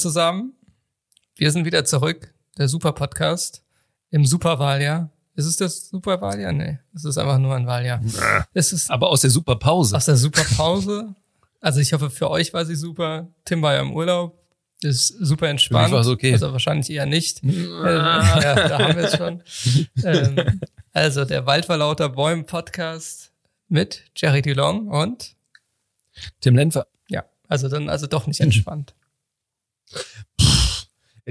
Zusammen. Wir sind wieder zurück, der Super Podcast im Superwahljahr. Ist es das Superwahljahr? Nee, es ist einfach nur ein Wahljahr. Es ist Aber aus der Superpause. aus der Superpause. Also ich hoffe, für euch war sie super. Tim war ja im Urlaub. Ist super entspannt. Für mich war's okay. Also wahrscheinlich eher nicht. Äh, ja, da haben wir es schon. ähm, also der Wald vor lauter Bäumen Podcast mit Jerry DeLong und Tim Lenfer. ja, also dann also doch nicht entspannt.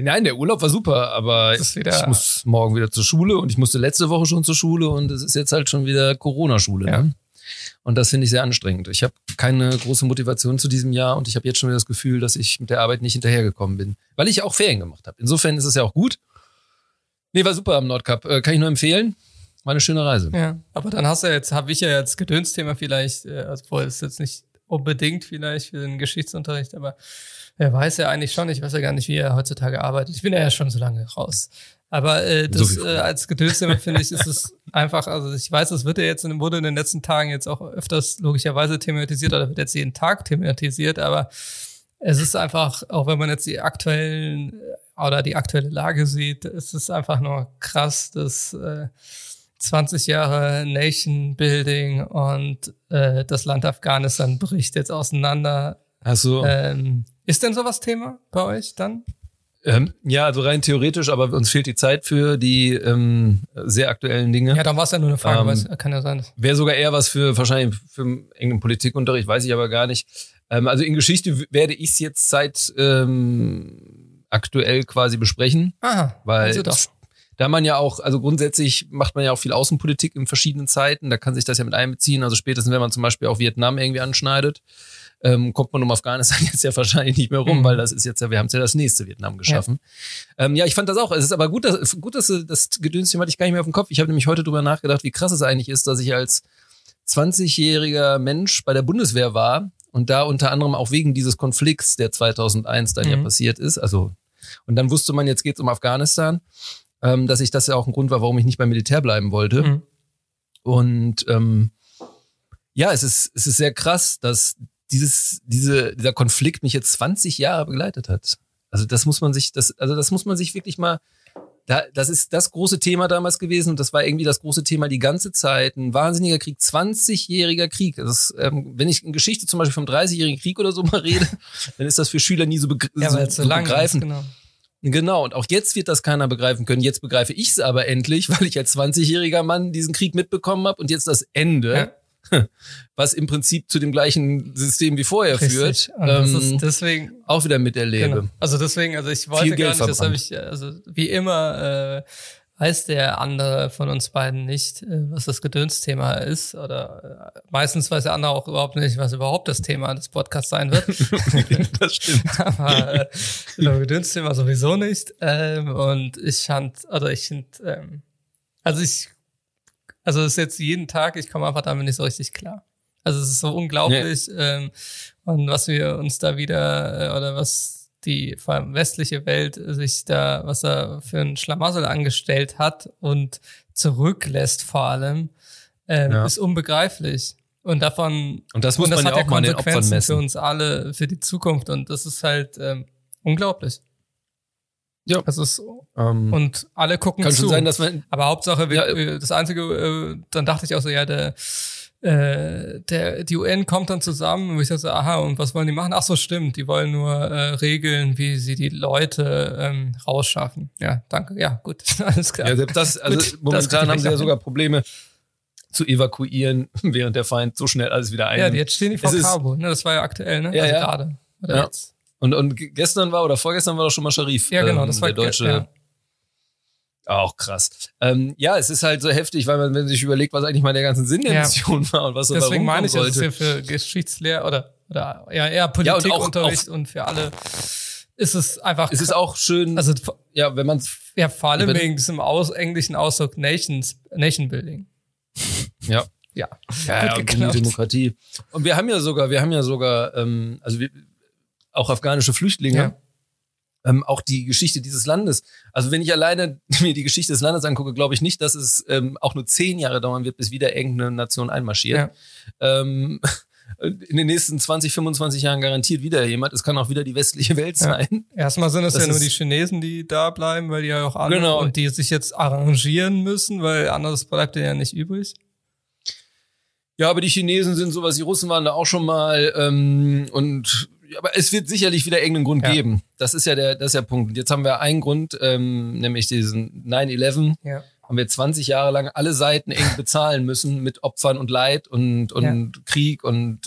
Nein, der Urlaub war super, aber ich muss morgen wieder zur Schule und ich musste letzte Woche schon zur Schule und es ist jetzt halt schon wieder Corona-Schule. Ja. Ne? Und das finde ich sehr anstrengend. Ich habe keine große Motivation zu diesem Jahr und ich habe jetzt schon wieder das Gefühl, dass ich mit der Arbeit nicht hinterhergekommen bin, weil ich auch Ferien gemacht habe. Insofern ist es ja auch gut. Nee, war super am Nordcup. Äh, kann ich nur empfehlen. War eine schöne Reise. Ja, aber dann hast du ja jetzt, habe ich ja jetzt Gedönsthema vielleicht, äh, also vorher ist jetzt nicht unbedingt vielleicht für den Geschichtsunterricht, aber er weiß ja eigentlich schon, ich weiß ja gar nicht, wie er heutzutage arbeitet. Ich bin ja schon so lange raus. Aber äh, So das wie äh, als Gedönsthema finde ich, ist es einfach, also ich weiß, es wird ja jetzt, in- wurde in den letzten Tagen jetzt auch öfters logischerweise thematisiert oder wird jetzt jeden Tag thematisiert, aber es ist einfach, auch wenn man jetzt die aktuellen äh, oder die aktuelle Lage sieht, es ist einfach nur krass, dass äh, 20 Jahre Nation Building und äh, das Land Afghanistan bricht jetzt auseinander. Du? Ähm, ist denn sowas Thema bei euch dann? Ähm, ja, also rein theoretisch, aber uns fehlt die Zeit für die ähm, sehr aktuellen Dinge. Ja, dann war es ja nur eine Frage, Ähm, weiß, kann ja sein. Wäre sogar eher was für wahrscheinlich für irgendeinen Politikunterricht, weiß ich aber gar nicht. Ähm, also in Geschichte werde ich es jetzt seit ähm, aktuell quasi besprechen, Aha, weil also doch. Da man ja auch, also grundsätzlich macht man ja auch viel Außenpolitik in verschiedenen Zeiten, da kann sich das ja mit einbeziehen. Also spätestens, wenn man zum Beispiel auch Vietnam irgendwie anschneidet, ähm, kommt man um Afghanistan jetzt ja wahrscheinlich nicht mehr rum, Mhm. weil das ist jetzt ja, wir haben es ja das nächste Vietnam geschaffen. Ja. Ähm, ja, ich fand das auch. Es ist aber gut, dass, gut, dass das Gedönsthema hatte ich gar nicht mehr auf dem Kopf. Ich habe nämlich heute drüber nachgedacht, wie krass es eigentlich ist, dass ich als 20-jähriger Mensch bei der Bundeswehr war und da unter anderem auch wegen dieses Konflikts, der 2001 dann ja Mhm. passiert ist. Also und dann wusste man, jetzt geht's um Afghanistan, ähm, dass ich das ja auch ein Grund war, warum ich nicht beim Militär bleiben wollte. Mhm. Und ähm, ja, es ist, es ist sehr krass, dass dieses, diese, dieser Konflikt mich jetzt 20 Jahre begleitet hat. Also das muss man sich, das, also das muss man sich wirklich mal, da, das ist das große Thema damals gewesen und das war irgendwie das große Thema die ganze Zeit. Ein wahnsinniger Krieg, 20-jähriger Krieg. Das ist, ähm, wenn ich in Geschichte zum Beispiel vom 30-jährigen Krieg oder so mal rede, dann ist das für Schüler nie so, begr Ja, so, so so lang ist, genau. Genau, und auch jetzt wird das keiner begreifen können. Jetzt begreife ich es aber endlich, weil ich als 20-jähriger Mann diesen Krieg mitbekommen habe und jetzt das Ende, was im Prinzip zu dem gleichen System wie vorher Richtig. führt, das ähm, deswegen, auch wieder miterlebe. Genau. Also deswegen, also ich wollte gar nicht, das habe ich, äh, also wie immer äh, weiß der andere von uns beiden nicht, äh, was das Gedönsthema ist. Oder äh, meistens weiß der andere auch überhaupt nicht, was überhaupt das Thema des Podcasts sein wird. das stimmt. Aber äh, Gedönsthema sowieso nicht. Ähm, und ich fand, also ich finde, ähm, also ich, also es ist jetzt jeden Tag, ich komme einfach damit nicht so richtig klar. Also es ist so unglaublich ähm, und was wir uns da wieder äh, oder was die vor allem westliche Welt sich da, was er für ein Schlamassel angestellt hat und zurücklässt vor allem, ähm, Ja. ist unbegreiflich. Und davon Und das muss und das man ja auch mal den Opfern Konsequenzen messen. für uns alle, für die Zukunft. Und das ist halt ähm, unglaublich. Ja. Das ist, Ähm, und alle gucken kann zu. schon sein, dass man Aber Hauptsache, wir, Ja, das Einzige, äh, dann dachte ich auch so, ja, der, äh, der, die UN kommt dann zusammen und ich dachte so, aha, und was wollen die machen? Ach so, stimmt, die wollen nur äh, regeln, wie sie die Leute ähm, rausschaffen. Ja, danke. Ja, gut, alles klar. Ja, selbst das, also Gut, das momentan ich haben sie ja sogar Probleme zu evakuieren, während der Feind so schnell alles wieder ein. ja, jetzt stehen die vor Es Kabul, ne? Das war ja aktuell, ne? Ja, also ja. gerade. Oder Ja. jetzt. und, und ge- gestern war oder vorgestern war doch schon mal Sharif. Ja, genau, ähm, das war der deutsche. ja. Auch krass. Ähm, ja, es ist halt so heftig, weil man, wenn man sich überlegt, was eigentlich mal der ganze Sinn der Ja. Mission war und was so Deswegen da meine ich, rumkommen das ist sollte. ja für Geschichtslehr oder, oder ja, eher Ja, und Politikunterricht und, für alle ist es einfach. Es ist auch schön, also ja, wenn man ja, vor allem Wenn- wegen diesem aus, englischen Ausdruck Nations, Nation Building. ja, Ja. ja, ja und die. Demokratie. Und wir haben ja sogar, wir haben ja sogar, ähm, also wir, auch afghanische Flüchtlinge. Ja. Ähm, auch die Geschichte dieses Landes. Also wenn ich alleine mir die Geschichte des Landes angucke, glaube ich nicht, dass es ähm, auch nur zehn Jahre dauern wird, bis wieder irgendeine Nation einmarschiert. Ähm, in den nächsten 20, 25 Jahren garantiert wieder jemand. Es kann auch wieder die westliche Welt sein. Ja. Erstmal sind es Das ja nur die Chinesen, die da bleiben, weil die ja auch alle Genau. und die sich jetzt arrangieren müssen, weil anderes bleibt denen ja nicht übrig. Ja, aber die Chinesen sind sowas, die Russen waren da auch schon mal ähm, und ja, aber es wird sicherlich wieder irgendeinen Grund Ja. geben. Das ist ja der, das ist der Punkt. Und Jetzt haben wir einen Grund, ähm, nämlich diesen 9-11. Ja. Haben wir 20 Jahre lang alle Seiten eng bezahlen müssen mit Opfern und Leid und, und Krieg und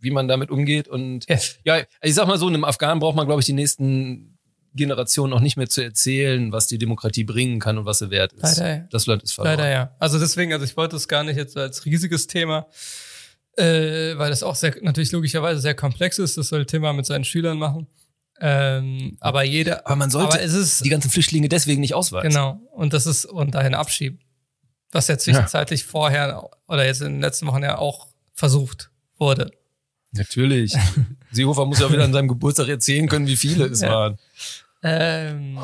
wie man damit umgeht. Und Ja. ja, ich sag mal so, einem Afghanen braucht man, glaube ich, die nächsten Generationen auch nicht mehr zu erzählen, was die Demokratie bringen kann und was sie wert ist. Leider, ja. Das Land ist verloren. Leider ja. Also deswegen, also ich wollte es gar nicht jetzt als riesiges Thema, äh, weil das auch sehr, natürlich logischerweise sehr komplex ist. Das soll Thema mit seinen Schülern machen. Ähm, aber jeder, Aber man sollte aber es ist, die ganzen Flüchtlinge deswegen nicht ausweisen. genau, und das ist, und dahin abschieben. Was ja zwischenzeitlich vorher oder jetzt in den letzten Wochen ja auch versucht wurde. Natürlich. Seehofer muss ja wieder an seinem Geburtstag erzählen können, wie viele es Ja. waren. Ähm,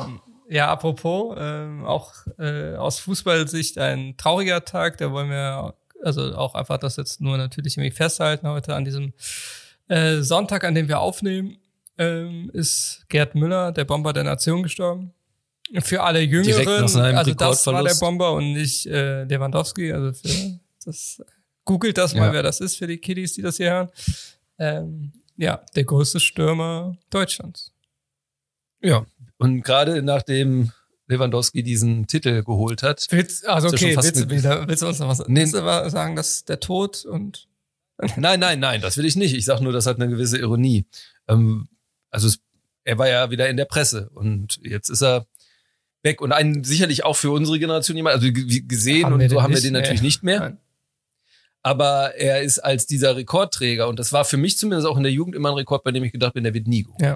ja, apropos, ähm, auch äh, aus Fußballsicht ein trauriger Tag, da wollen wir also auch einfach das jetzt nur natürlich irgendwie festhalten. Heute an diesem äh, Sonntag, an dem wir aufnehmen, ähm, ist Gerd Müller, der Bomber der Nation, gestorben. Für alle Jüngeren, nach also das war der. Bomber und nicht äh, Lewandowski. Also für das googelt das mal, Ja. wer das ist für die Kiddies, die das hier hören. Ähm, ja, der größte Stürmer Deutschlands. Ja. Und gerade nachdem Lewandowski diesen Titel geholt hat, Willst, also okay, willst, wieder, willst du uns noch was Nee. willst du mal sagen, dass der Tod und Nein, nein, nein, das will ich nicht. Ich sage nur, das hat eine gewisse Ironie. Ähm, also es, er war ja wieder in der Presse und jetzt ist er weg und einen sicherlich auch für unsere Generation jemand, also gesehen Haben und so haben wir den mehr. natürlich nicht mehr. Nein. Aber er ist als dieser Rekordträger und das war für mich zumindest auch in der Jugend immer ein Rekord, bei dem ich gedacht bin, der wird nie geholt. Ja.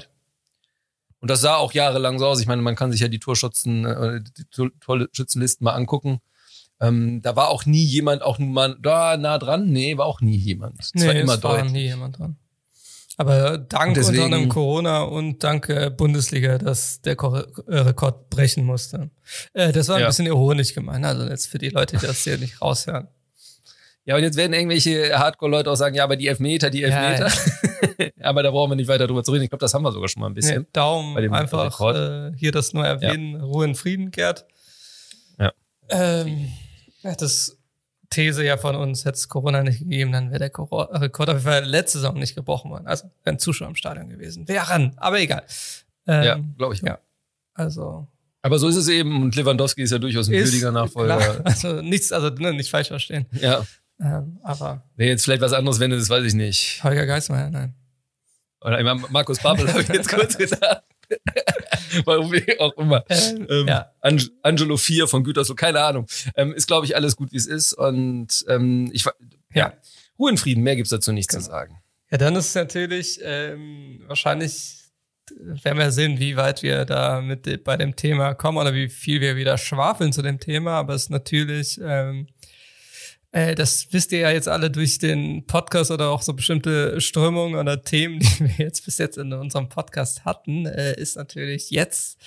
Und das sah auch jahrelang so aus. Ich meine, man kann sich ja die Torschützen, äh, die Tor- Torschützenlisten mal angucken. Ähm, da war auch nie jemand, auch nur mal da nah dran. Nee, war auch nie jemand. Es war immer es war nie jemand dran. Aber dank deswegen- unter anderem Corona und dank äh, Bundesliga, dass der Ko äh, Rekord brechen musste. Äh, das war ein Ja. bisschen ironisch gemeint, also jetzt für die Leute, die das hier nicht raushören. Ja, und jetzt werden irgendwelche Hardcore-Leute auch sagen, ja, aber die Elfmeter, die Ja, Elfmeter. aber da brauchen wir nicht weiter drüber zu reden. Ich glaube, das haben wir sogar schon mal ein bisschen. Nee, Daumen bei dem einfach äh, hier das nur erwähnen. Ruhe in Frieden, Gerd. Ja. Ähm, ja, das These ja von uns, hätte es Corona nicht gegeben, dann wäre der Coro- Rekord auf jeden Fall letzte Saison nicht gebrochen worden. Also wären Zuschauer im Stadion gewesen. Wären, aber egal. Ähm, Ja, glaube ich. auch. ja. Also Aber so ist es eben. Und Lewandowski ist ja durchaus ein würdiger Nachfolger. klar, also nichts, also ne, nicht falsch verstehen. Ja. Ähm, aber Wer jetzt vielleicht was anderes wendet, das weiß ich nicht. Holger Geismeier, nein. Oder immer Markus Babbel habe ich jetzt kurz gesagt. Warum auch immer. Ähm, Ähm, ja. Ang Angelo 4 von Gütersloh, keine Ahnung. Ähm, ist, glaube ich, alles gut, wie es ist. Und ähm, ich, wa- Ja. Ruhe in Frieden, mehr gibt's dazu nicht Genau. zu sagen. Ja, dann ist es natürlich ähm, wahrscheinlich werden wir sehen, wie weit wir da mit bei dem Thema kommen oder wie viel wir wieder schwafeln zu dem Thema. Aber es ist natürlich, ähm, äh, das wisst ihr ja jetzt alle durch den Podcast oder auch so bestimmte Strömungen oder Themen, die wir jetzt bis jetzt in unserem Podcast hatten, äh, ist natürlich jetzt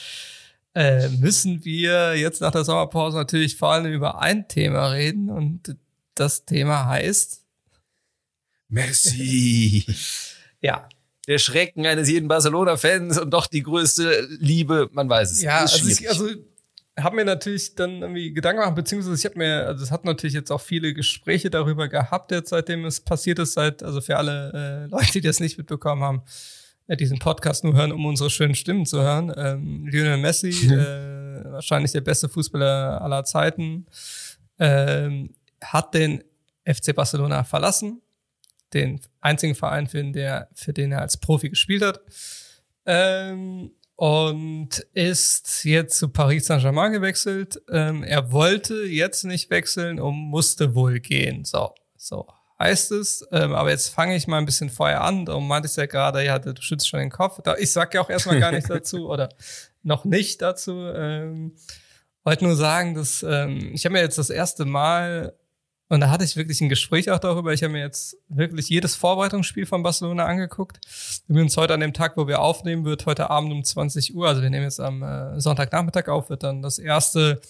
äh, müssen wir jetzt nach der Sommerpause natürlich vor allem über ein Thema reden und das Thema heißt, Messi. ja, Der Schrecken eines jeden Barcelona-Fans und doch die größte Liebe, man weiß es. Ja, ist also ich, also habe mir natürlich dann irgendwie Gedanken gemacht, beziehungsweise ich habe mir, also es hat natürlich jetzt auch viele Gespräche darüber gehabt, jetzt seitdem es passiert ist, seit, also für alle äh, Leute, die das nicht mitbekommen haben, äh, diesen Podcast nur hören, um unsere schönen Stimmen zu hören. Ähm, Lionel Messi, äh, wahrscheinlich der beste Fußballer aller Zeiten, ähm, hat den FC Barcelona verlassen, den einzigen Verein, für den, der, für den er als Profi gespielt hat. Ähm, und ist jetzt zu Paris Saint-Germain gewechselt. Ähm, er wollte jetzt nicht wechseln und musste wohl gehen. So, so heißt es. Ähm, aber jetzt fange ich mal ein bisschen vorher an. Darum meinte ich ja gerade, ja, du schützt schon den Kopf. Da, ich sag ja auch erstmal gar nichts dazu oder noch nicht dazu. Ähm, wollte nur sagen, dass ähm, ich habe mir jetzt das erste Mal und da hatte ich wirklich ein Gespräch auch darüber. Ich habe mir jetzt wirklich jedes Vorbereitungsspiel von Barcelona angeguckt. Wir uns heute an dem Tag, wo wir aufnehmen, wird heute Abend um 20 Uhr, also wir nehmen jetzt am äh, Sonntagnachmittag auf, wird dann das erste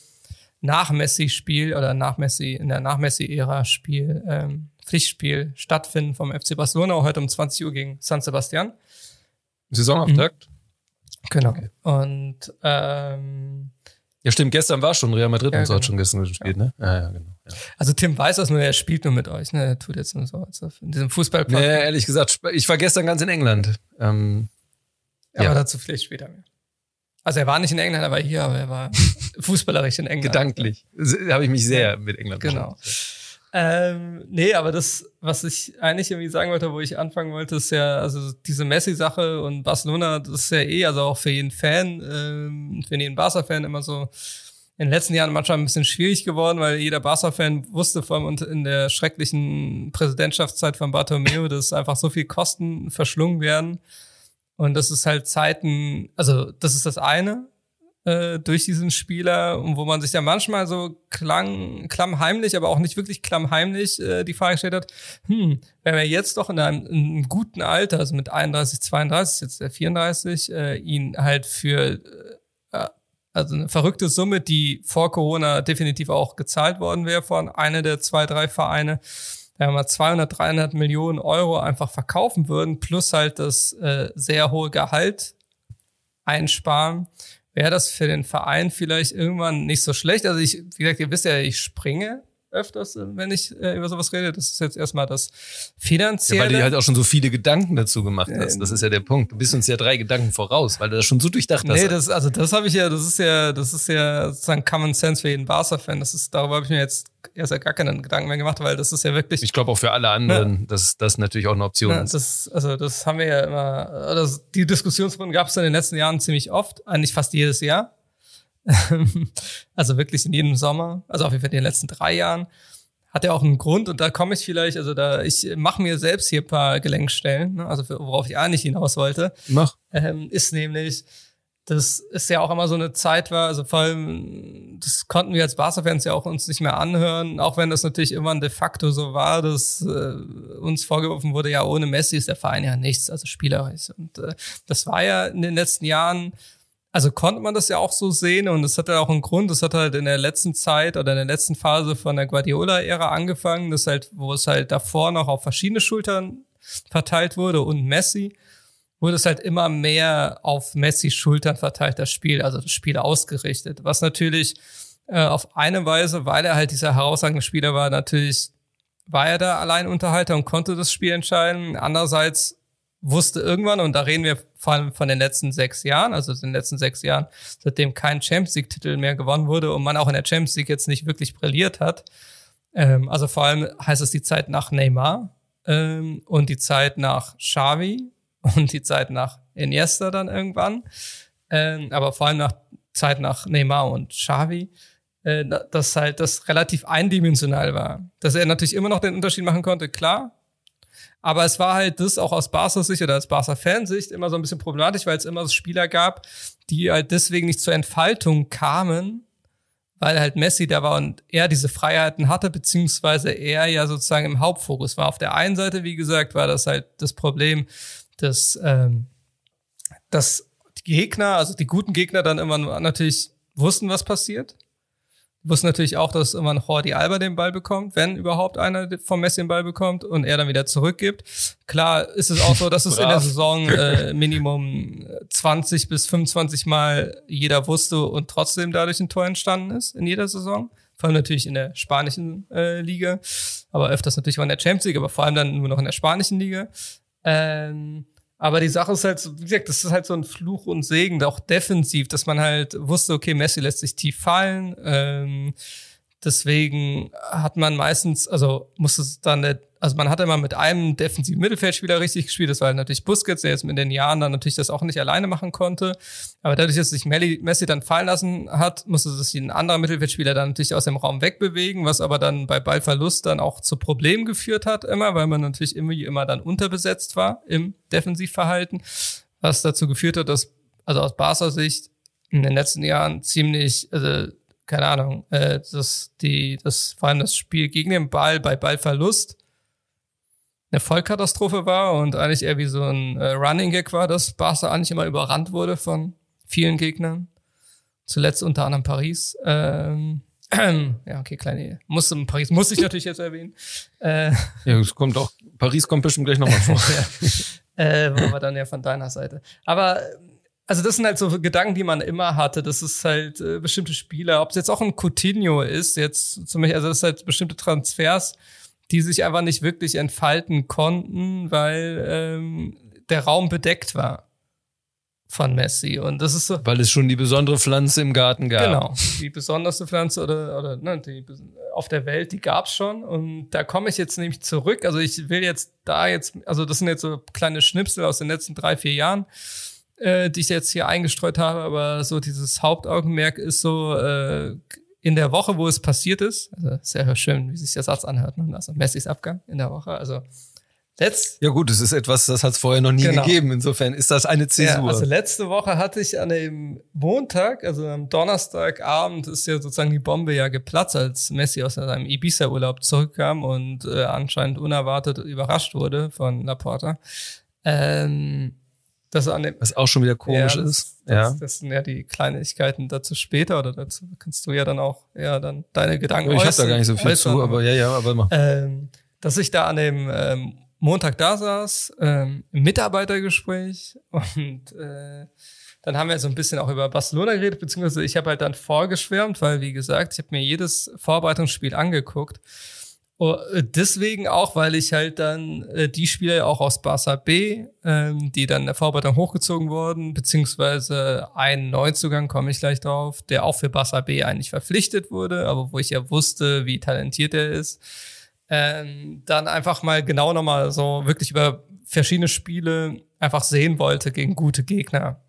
nach Messi-Spiel oder nach Messi, in der nach Messi-Ära Spiel ähm, Pflichtspiel stattfinden vom FC Barcelona, heute um 20 Uhr gegen San Sebastian. Saisonauftakt? Mhm. Genau. Okay. Und ähm, ja, stimmt, gestern war schon Real Madrid ja, und so genau. hat schon gestern gespielt, ja. ne? Ja, ja, genau. Ja. Also Tim weiß das nur, er spielt nur mit euch, ne? Er tut jetzt nur so, als in diesem Fußball. Nee, ehrlich gesagt, ich war gestern ganz in England. Ähm, aber ja. dazu vielleicht später mehr. Also er war nicht in England, er war hier, aber er war fußballerisch in England. Gedanklich. Habe ich mich sehr mit England Genau. Ähm, nee, aber das, was ich eigentlich irgendwie sagen wollte, wo ich anfangen wollte, ist ja, also diese Messi-Sache und Barcelona, das ist ja eh, also auch für jeden Fan, ähm, für jeden Barca-Fan immer so in den letzten Jahren manchmal ein bisschen schwierig geworden, weil jeder Barca-Fan wusste vor allem in der schrecklichen Präsidentschaftszeit von Bartomeu, dass einfach so viel Kosten verschlungen werden. Und das ist halt Zeiten, also das ist das eine äh, durch diesen Spieler, wo man sich ja manchmal so klang, klammheimlich, aber auch nicht wirklich klammheimlich äh, die Frage gestellt hat, hm, wenn wir jetzt doch in einem, in einem guten Alter, also mit 31, 32, jetzt der 34, äh, ihn halt für äh, also eine verrückte Summe, die vor Corona definitiv auch gezahlt worden wäre von einer der zwei, drei Vereine, wenn wir mal 200, 300 Millionen Euro einfach verkaufen würden, plus halt das äh, sehr hohe Gehalt einsparen, wäre das für den Verein vielleicht irgendwann nicht so schlecht. Also ich, wie gesagt, ihr wisst ja, ich springe öfters, äh, wenn ich äh, über sowas rede. Das ist jetzt erstmal das Finanzielle. Ja, weil du halt auch schon so viele Gedanken dazu gemacht hast. Das ist ja der Punkt. Du bist uns ja drei Gedanken voraus, weil du das schon so durchdacht hast. Nee, das, also das habe ich ja, das ist ja, das ist ja sozusagen Common Sense für jeden Barca-Fan. Das ist, darüber habe ich mir jetzt erst gar keinen Gedanken mehr gemacht, weil das ist ja wirklich. Ich glaube auch für alle anderen, ja. dass das natürlich auch eine Option ja, ist. Das, also das haben wir ja immer, also die Diskussionsrunden gab es in den letzten Jahren ziemlich oft, eigentlich fast jedes Jahr. also wirklich in jedem Sommer, also auf jeden Fall in den letzten drei Jahren. Hat ja auch einen Grund und da komme ich vielleicht, also da, ich mache mir selbst hier paar Gelenkstellen, ne, also für, worauf ich eigentlich hinaus wollte. Mach. Ähm, ist nämlich, das ist ja auch immer so eine Zeit war, also vor allem, das konnten wir als Barca-Fans ja auch uns nicht mehr anhören, auch wenn das natürlich immer de facto so war, dass äh, uns vorgeworfen wurde, ja, ohne Messi ist der Verein ja nichts, also spielerisch. Und äh, das war ja in den letzten Jahren also konnte man das ja auch so sehen und es hat ja auch einen Grund, das hat halt in der letzten Zeit oder in der letzten Phase von der Guardiola-Ära angefangen, das halt, wo es halt davor noch auf verschiedene Schultern verteilt wurde und Messi, wurde es halt immer mehr auf Messis Schultern verteilt, das Spiel, also das Spiel ausgerichtet. Was natürlich äh, auf eine Weise, weil er halt dieser herausragende Spieler war, natürlich war er da Alleinunterhalter und konnte das Spiel entscheiden. Andererseits wusste irgendwann, und da reden wir vor allem von den letzten sechs Jahren, also den letzten sechs Jahren, seitdem kein Champions League-Titel mehr gewonnen wurde und man auch in der Champions League jetzt nicht wirklich brilliert hat. Ähm, also vor allem heißt es die Zeit nach Neymar ähm, und die Zeit nach Xavi und die Zeit nach Iniesta dann irgendwann. Ähm, aber vor allem nach Zeit nach Neymar und Xavi äh, dass halt das relativ eindimensional war. Dass er natürlich immer noch den Unterschied machen konnte, klar, aber es war halt das auch aus Barca Sicht oder als Barca Fansicht immer so ein bisschen problematisch, weil es immer so Spieler gab, die halt deswegen nicht zur Entfaltung kamen, weil halt Messi da war und er diese Freiheiten hatte, beziehungsweise er ja sozusagen im Hauptfokus war. Auf der einen Seite, wie gesagt, war das halt das Problem, dass, ähm, dass die Gegner, also die guten Gegner dann immer natürlich wussten, was passiert wussten natürlich auch, dass immer ein Jordi Alba den Ball bekommt, wenn überhaupt einer vom Messi den Ball bekommt und er dann wieder zurückgibt. Klar ist es auch so, dass es in der Saison äh, Minimum 20 bis 25 Mal jeder wusste und trotzdem dadurch ein Tor entstanden ist in jeder Saison. Vor allem natürlich in der spanischen äh, Liga, aber öfters natürlich auch in der Champions League, aber vor allem dann nur noch in der spanischen Liga. Ähm, aber die Sache ist halt, wie gesagt, das ist halt so ein Fluch und Segen, auch defensiv, dass man halt wusste, okay, Messi lässt sich tief fallen. Ähm, deswegen hat man meistens, also musste es dann der also man hat immer mit einem defensiven Mittelfeldspieler richtig gespielt. Das war halt natürlich Busquets, der jetzt mit den Jahren dann natürlich das auch nicht alleine machen konnte. Aber dadurch, dass sich Messi dann fallen lassen hat, musste sich ein anderer Mittelfeldspieler dann natürlich aus dem Raum wegbewegen, was aber dann bei Ballverlust dann auch zu Problemen geführt hat immer, weil man natürlich immer, immer dann unterbesetzt war im Defensivverhalten, was dazu geführt hat, dass, also aus Barca Sicht, in den letzten Jahren ziemlich, also keine Ahnung, äh, dass die, das vor allem das Spiel gegen den Ball bei Ballverlust eine Vollkatastrophe war und eigentlich eher wie so ein äh, Running Gag war, dass Barca eigentlich immer überrannt wurde von vielen Gegnern. Zuletzt unter anderem Paris. Ähm, ja, okay, kleine, musste in Paris, muss ich natürlich jetzt erwähnen. Äh, ja, es kommt auch, Paris kommt bestimmt gleich nochmal vor. ja. Äh, war dann ja von deiner Seite. Aber also das sind halt so Gedanken, die man immer hatte. Das ist halt äh, bestimmte Spieler, ob es jetzt auch ein Coutinho ist, jetzt zum Beispiel, also das ist halt bestimmte Transfers, die sich einfach nicht wirklich entfalten konnten, weil ähm, der Raum bedeckt war von Messi. Und das ist so. Weil es schon die besondere Pflanze im Garten gab. Genau. Die besonderste Pflanze oder, oder ne, die auf der Welt, die gab's schon. Und da komme ich jetzt nämlich zurück. Also ich will jetzt da jetzt, also das sind jetzt so kleine Schnipsel aus den letzten drei, vier Jahren äh, die ich jetzt hier eingestreut habe, aber so dieses Hauptaugenmerk ist so äh, in der Woche, wo es passiert ist. Also sehr schön, wie sich der Satz anhört. Ne? Also Messis Abgang in der Woche. Also Letzt ja gut, es ist etwas, das hat es vorher noch nie genau. gegeben. Insofern ist das eine Zäsur. Ja, also letzte Woche hatte ich an dem Montag, also am Donnerstagabend, ist ja sozusagen die Bombe ja geplatzt, als Messi aus seinem Ibiza-Urlaub zurückkam und äh, anscheinend unerwartet überrascht wurde von Laporta. Ähm, das an dem, Was auch schon wieder komisch ja, ist. Das, ja. das sind ja die Kleinigkeiten dazu später oder dazu kannst du ja dann auch ja dann deine Gedanken Ich habe da gar nicht so viel äußern, zu, aber ja, ja, aber mach. Ähm, dass ich da an dem ähm, Montag da saß, ähm, im Mitarbeitergespräch und äh, dann haben wir so ein bisschen auch über Barcelona geredet, beziehungsweise ich habe halt dann vorgeschwärmt, weil wie gesagt, ich habe mir jedes Vorbereitungsspiel angeguckt Oh, deswegen auch, weil ich halt dann äh, die Spieler auch aus Barca B, ähm, die dann in der Vorbereitung hochgezogen wurden, beziehungsweise einen Neuzugang, komme ich gleich drauf, der auch für Barca B eigentlich verpflichtet wurde, aber wo ich ja wusste, wie talentiert er ist, ähm, dann einfach mal genau nochmal so wirklich über verschiedene Spiele einfach sehen wollte gegen gute Gegner.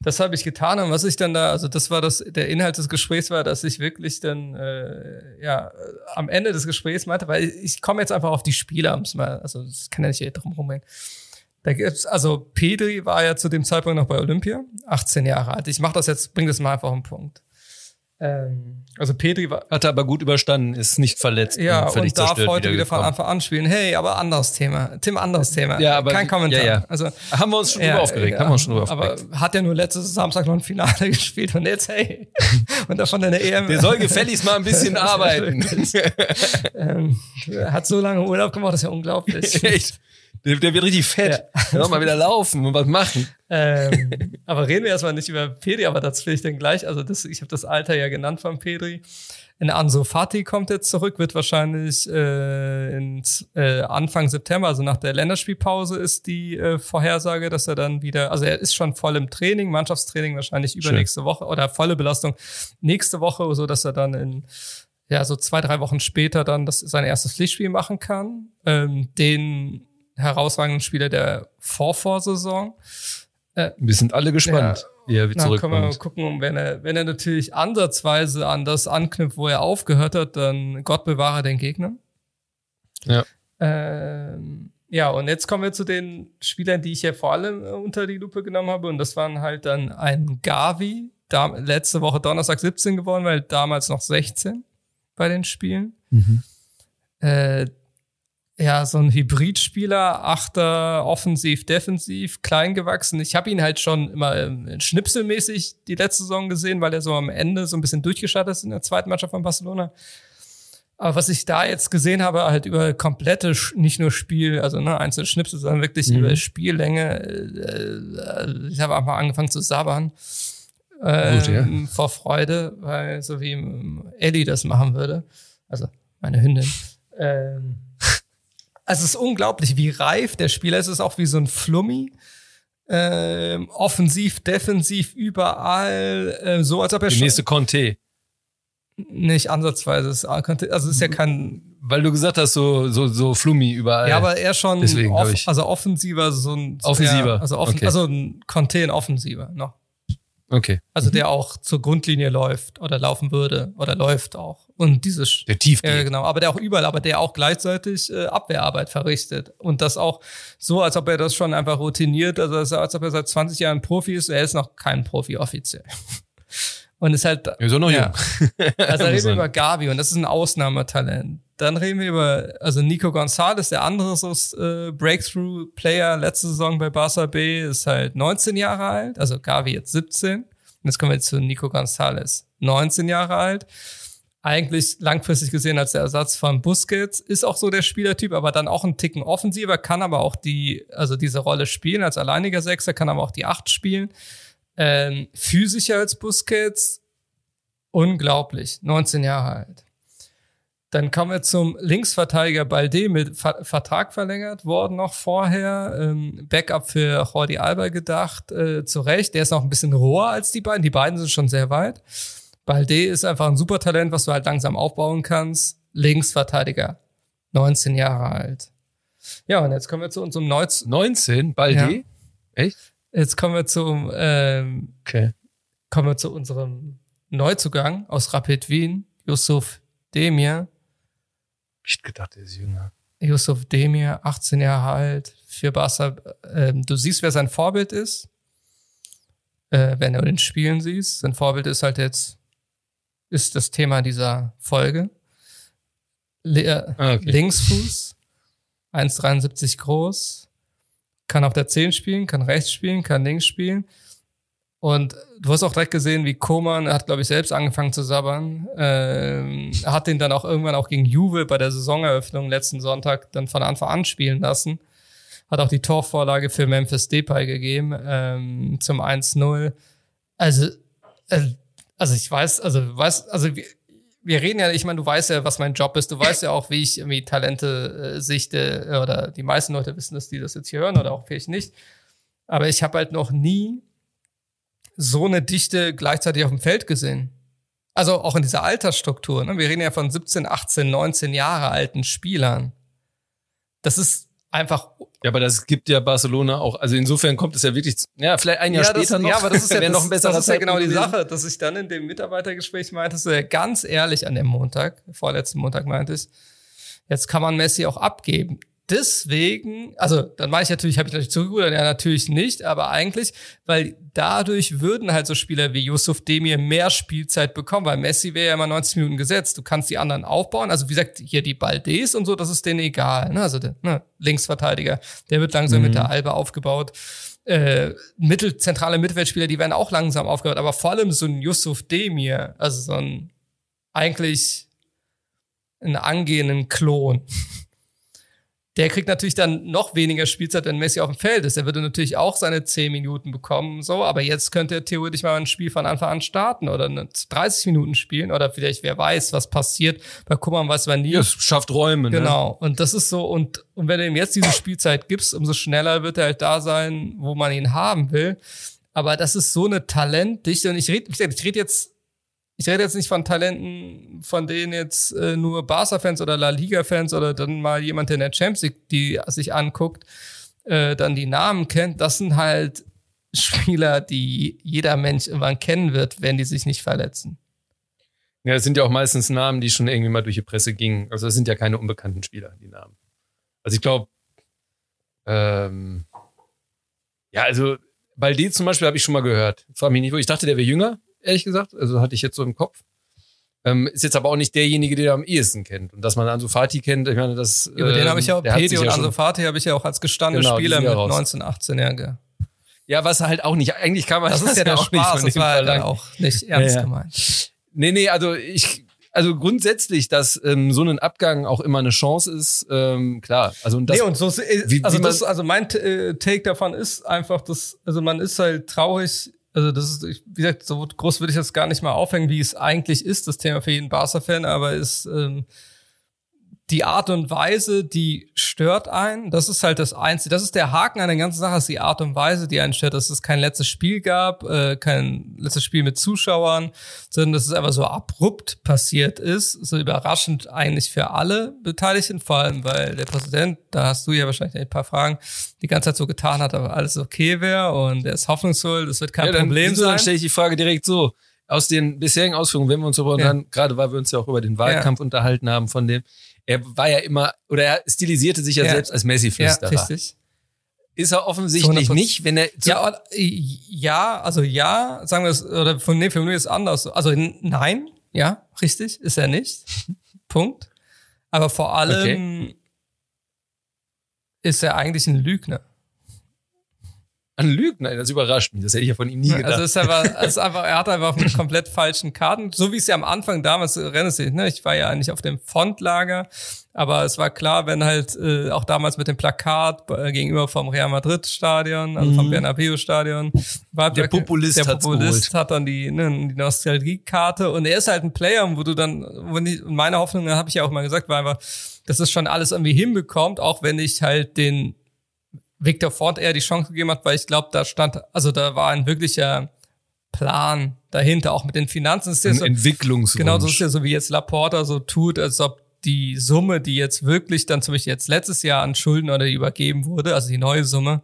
Das habe ich getan und was ich dann da, also das war das, der Inhalt des Gesprächs war, dass ich wirklich dann äh, ja am Ende des Gesprächs meinte, weil ich, ich komme jetzt einfach auf die Spiele, mal, also das kann ja nicht drum rumgehen. Da gibt's, also Pedri war ja zu dem Zeitpunkt noch bei Olympia, 18 Jahre alt. Ich mache das jetzt, bring das mal einfach auf den Punkt. Ähm, also Petri war. Hat er aber gut überstanden, ist nicht verletzt. Ja, und, und darf heute wieder, von Anfang an spielen. Hey, aber anderes Thema. Tim, anderes Thema. Ja, aber, Kein Kommentar. Ja, ja. Also, haben wir uns schon ja, drüber aufgeregt. Ja, haben wir uns schon drüber aufgeregt. Aber hat ja nur letztes Samstag noch ein Finale gespielt und jetzt, hey. und davon in der EM. Der soll gefälligst mal ein bisschen arbeiten. ähm, hat so lange Urlaub gemacht, das ist ja unglaublich. Echt? Der, der wird richtig fett. Ja. Mal wieder laufen und was machen. Ähm, aber reden wir erstmal nicht über Pedri, aber das will ich dann gleich. Also das, ich habe das Alter ja genannt von Pedri. In Anso Fati kommt jetzt zurück, wird wahrscheinlich äh, in, äh, Anfang September, also nach der Länderspielpause, ist die äh, Vorhersage, dass er dann wieder, also er ist schon voll im Training, Mannschaftstraining wahrscheinlich übernächste Schön. Woche oder volle Belastung nächste Woche, so dass er dann in ja so zwei drei Wochen später dann das sein erstes Pflichtspiel machen kann. Ähm, den herausragenden Spieler der Vorvorsaison. Äh, wir sind alle gespannt, ja, wie er zurückkommt. Können wir mal gucken, wenn er, wenn er natürlich ansatzweise an das anknüpft, wo er aufgehört hat, dann Gott bewahre den Gegner. Ja. Ähm, ja, und jetzt kommen wir zu den Spielern, die ich ja vor allem unter die Lupe genommen habe. Und das waren halt dann ein Gavi, da, letzte Woche Donnerstag 17 geworden, weil damals noch 16 bei den Spielen. Mhm. Äh, ja, so ein Hybridspieler, Achter, offensiv, defensiv, klein gewachsen. Ich habe ihn halt schon immer ähm, schnipselmäßig die letzte Saison gesehen, weil er so am Ende so ein bisschen durchgestartet ist in der zweiten Mannschaft von Barcelona. Aber was ich da jetzt gesehen habe, halt über komplette, nicht nur Spiel, also ne, einzelne Schnipsel, sondern wirklich mhm. über Spiellänge. Äh, ich habe einfach angefangen zu sabbern. Äh, Gut, ja. Ähm, vor Freude, weil so wie Ellie das machen würde, also meine Hündin, ähm, also es ist unglaublich, wie reif der Spieler ist. Es ist auch wie so ein Flummi. Ähm, offensiv, defensiv, überall, äh, so als ob er. Die nächste Conte. Nicht ansatzweise. Es, also es ist ja kein. Weil du gesagt hast, so, so, so Flummi überall. Ja, aber er schon. Deswegen, off, ich. Also offensiver, so ein. Offensiver. Ja, also, offen, okay. also ein Conte in offensiver noch. Okay. Also der auch zur Grundlinie läuft oder laufen würde oder läuft auch. Und dieses der tief geht. Äh, genau, aber der auch überall, aber der auch gleichzeitig äh, Abwehrarbeit verrichtet und das auch so, als ob er das schon einfach routiniert, also als ob er seit 20 Jahren Profi ist. Er ist noch kein Profi offiziell. Und ist halt. Er ist auch noch ja. jung. Also reden wir über Gavi und das ist ein Ausnahmetalent. Dann reden wir über, also Nico Gonzalez, der andere so äh, Breakthrough-Player letzte Saison bei Barca B, ist halt 19 Jahre alt, also Gavi jetzt 17. Und jetzt kommen wir zu Nico Gonzalez, 19 Jahre alt. eigentlich langfristig gesehen als der Ersatz von Busquets, ist auch so der Spielertyp, aber dann auch ein Ticken offensiver, kann aber auch die, also diese Rolle spielen als alleiniger Sechser, kann aber auch die Acht spielen. Ähm, physischer als Busquets, unglaublich, 19 Jahre alt. Dann kommen wir zum Linksverteidiger Balde mit Ver Vertrag verlängert worden noch vorher. Ähm, Backup für Jordi Alba gedacht, äh, zu Recht. Der ist noch ein bisschen roher als die beiden. Die beiden sind schon sehr weit. Balde ist einfach ein super Talent, was du halt langsam aufbauen kannst. Linksverteidiger, 19 Jahre alt. Ja, und jetzt kommen wir zu unserem Neuz 19? Balde? Ja. Echt? Jetzt kommen wir zum, ähm, okay. kommen wir zu unserem Neuzugang aus Rapid Wien, Yusuf Demir. Ich gedacht, er ist jünger. Yusuf Demir, 18 Jahre alt, für Barca. Ähm, du siehst, wer sein Vorbild ist, äh, wenn du den Spielen siehst. Sein Vorbild ist halt jetzt ist das Thema dieser Folge. Le äh, ah, okay. Linksfuß, 1,73 groß, kann auf der 10 spielen, kann rechts spielen, kann links spielen. Und du hast auch direkt gesehen, wie Koman hat, glaube ich, selbst angefangen zu sabbern. Ähm, hat den dann auch irgendwann auch gegen Juve bei der Saisoneröffnung letzten Sonntag dann von Anfang an spielen lassen. Hat auch die Torvorlage für Memphis Depay gegeben ähm, zum 1-0. Also, äh, also ich weiß, also weiß, also wir, wir reden ja, ich meine, du weißt ja, was mein Job ist. Du weißt ja auch, wie ich irgendwie Talente äh, sichte oder die meisten Leute wissen dass die das jetzt hier hören oder auch vielleicht nicht. Aber ich habe halt noch nie so eine Dichte gleichzeitig auf dem Feld gesehen. Also auch in dieser Altersstruktur. Ne? Wir reden ja von 17, 18, 19 Jahre alten Spielern. Das ist einfach ja, aber das gibt ja Barcelona auch. Also insofern kommt es ja wirklich, ja, vielleicht ein Jahr ja, später das, noch. Ja, aber das ist ja, das, noch ein besserer das ist ja genau die Sache, dass ich dann in dem Mitarbeitergespräch meinte, so ja ganz ehrlich an dem Montag, vorletzten Montag meinte ich, jetzt kann man Messi auch abgeben deswegen, also dann war ich natürlich, habe ich natürlich zurückgerudert, ja natürlich nicht, aber eigentlich, weil dadurch würden halt so Spieler wie Yusuf Demir mehr Spielzeit bekommen, weil Messi wäre ja immer 90 Minuten gesetzt. Du kannst die anderen aufbauen, also wie gesagt, hier die Baldes und so, das ist denen egal. Ne? Also der ne, Linksverteidiger, der wird langsam mhm. mit der Albe aufgebaut. Äh, Mittel, zentrale Mittelfeldspieler, die werden auch langsam aufgebaut, aber vor allem so ein Yusuf Demir, also so ein eigentlich einen angehenden Klon der kriegt natürlich dann noch weniger Spielzeit, wenn Messi auf dem Feld ist. Er würde natürlich auch seine 10 Minuten bekommen, so, aber jetzt könnte er theoretisch mal ein Spiel von Anfang an starten oder 30 Minuten spielen oder vielleicht, wer weiß, was passiert. Bei Kummern weiß man nie. Ja, es schafft Räume, ne? Genau. Und das ist so, und, und wenn du ihm jetzt diese Spielzeit gibst, umso schneller wird er halt da sein, wo man ihn haben will. Aber das ist so eine Talentdichte und ich rede, ich rede jetzt ich rede jetzt nicht von Talenten, von denen jetzt äh, nur Barca-Fans oder La Liga-Fans oder dann mal jemand, der in der Champions League die sich anguckt, äh, dann die Namen kennt. Das sind halt Spieler, die jeder Mensch irgendwann kennen wird, wenn die sich nicht verletzen. Ja, es sind ja auch meistens Namen, die schon irgendwie mal durch die Presse gingen. Also es sind ja keine unbekannten Spieler, die Namen. Also ich glaube, ähm, ja, also Baldi zum Beispiel habe ich schon mal gehört. Frag mich nicht, wo ich dachte, der wäre jünger ehrlich gesagt. Also hatte ich jetzt so im Kopf. Ähm, ist jetzt aber auch nicht derjenige, der am ehesten kennt. Und dass man Ansu Fati kennt, ich meine, das. Über den habe ich ja auch, Pedi und ja Ansu Fati habe ich ja auch als gestandener genau, Spieler mit 19, 18 Jahren. Ja, was halt auch nicht, eigentlich kann man das, das ist ja der Spaß, das war halt dann auch nicht ernst ja, ja. gemeint. Nee, nee, also ich, also grundsätzlich, dass ähm, so ein Abgang auch immer eine Chance ist, ähm, klar. Also und das, nee, und so, wie, also, wie das, also mein äh, Take davon ist einfach, dass, also man ist halt traurig, also das ist, wie gesagt, so groß würde ich das gar nicht mal aufhängen, wie es eigentlich ist, das Thema für jeden Barca-Fan, aber ist ähm, die Art und Weise, die stört einen. Das ist halt das Einzige. Das ist der Haken an der ganzen Sache, ist die Art und Weise, die einen stört, dass es kein letztes Spiel gab, äh, kein letztes Spiel mit Zuschauern, sondern dass es einfach so abrupt passiert ist. So überraschend eigentlich für alle Beteiligten, vor allem, weil der Präsident, da hast du ja wahrscheinlich ein paar Fragen, die ganze Zeit so getan hat, aber alles okay wäre und er ist hoffnungsvoll, das wird kein ja, Problem sein. Dann stelle ich die Frage direkt so. Aus den bisherigen Ausführungen, wenn wir uns aber ja. dann, gerade weil wir uns ja auch über den Wahlkampf ja. unterhalten haben, von dem, er war ja immer, oder er stilisierte sich ja, ja. selbst als Messi-Flüsterer. Ja, richtig. Ist er offensichtlich nicht, wenn er. Ja, ja, also ja, sagen wir es, oder von nee, für mich ist anders. Also nein, ja, richtig, ist er nicht. Punkt. Aber vor allem okay. ist er eigentlich ein Lügner. An Lügen? Nein, das überrascht mich. Das hätte ich ja von ihm nie gedacht. Also ist einfach, ist einfach, er hat einfach mit komplett falschen Karten, so wie es ja am Anfang damals, erinnerst du ne? Ich war ja eigentlich auf dem Frontlager, aber es war klar, wenn halt äh, auch damals mit dem Plakat äh, gegenüber vom Real Madrid Stadion, also vom Mhm. Bernabeu Stadion, war Der Populist der Populist hat dann die, ne, die Nostalgiekarte und er ist halt ein Player, wo du dann, wo ich, meine Hoffnung, habe ich ja auch mal gesagt, war einfach, dass es schon alles irgendwie hinbekommt, auch wenn ich halt den Victor Ford eher die Chance gegeben hat, weil ich glaube, da stand, also da war ein wirklicher Plan dahinter, auch mit den Finanzen. Ist ja Ein so, Entwicklungswunsch. genau, so ist ja so, wie jetzt Laporta so tut, als ob die Summe, die jetzt wirklich dann zum Beispiel jetzt letztes Jahr an Schulden oder übergeben wurde, also die neue Summe,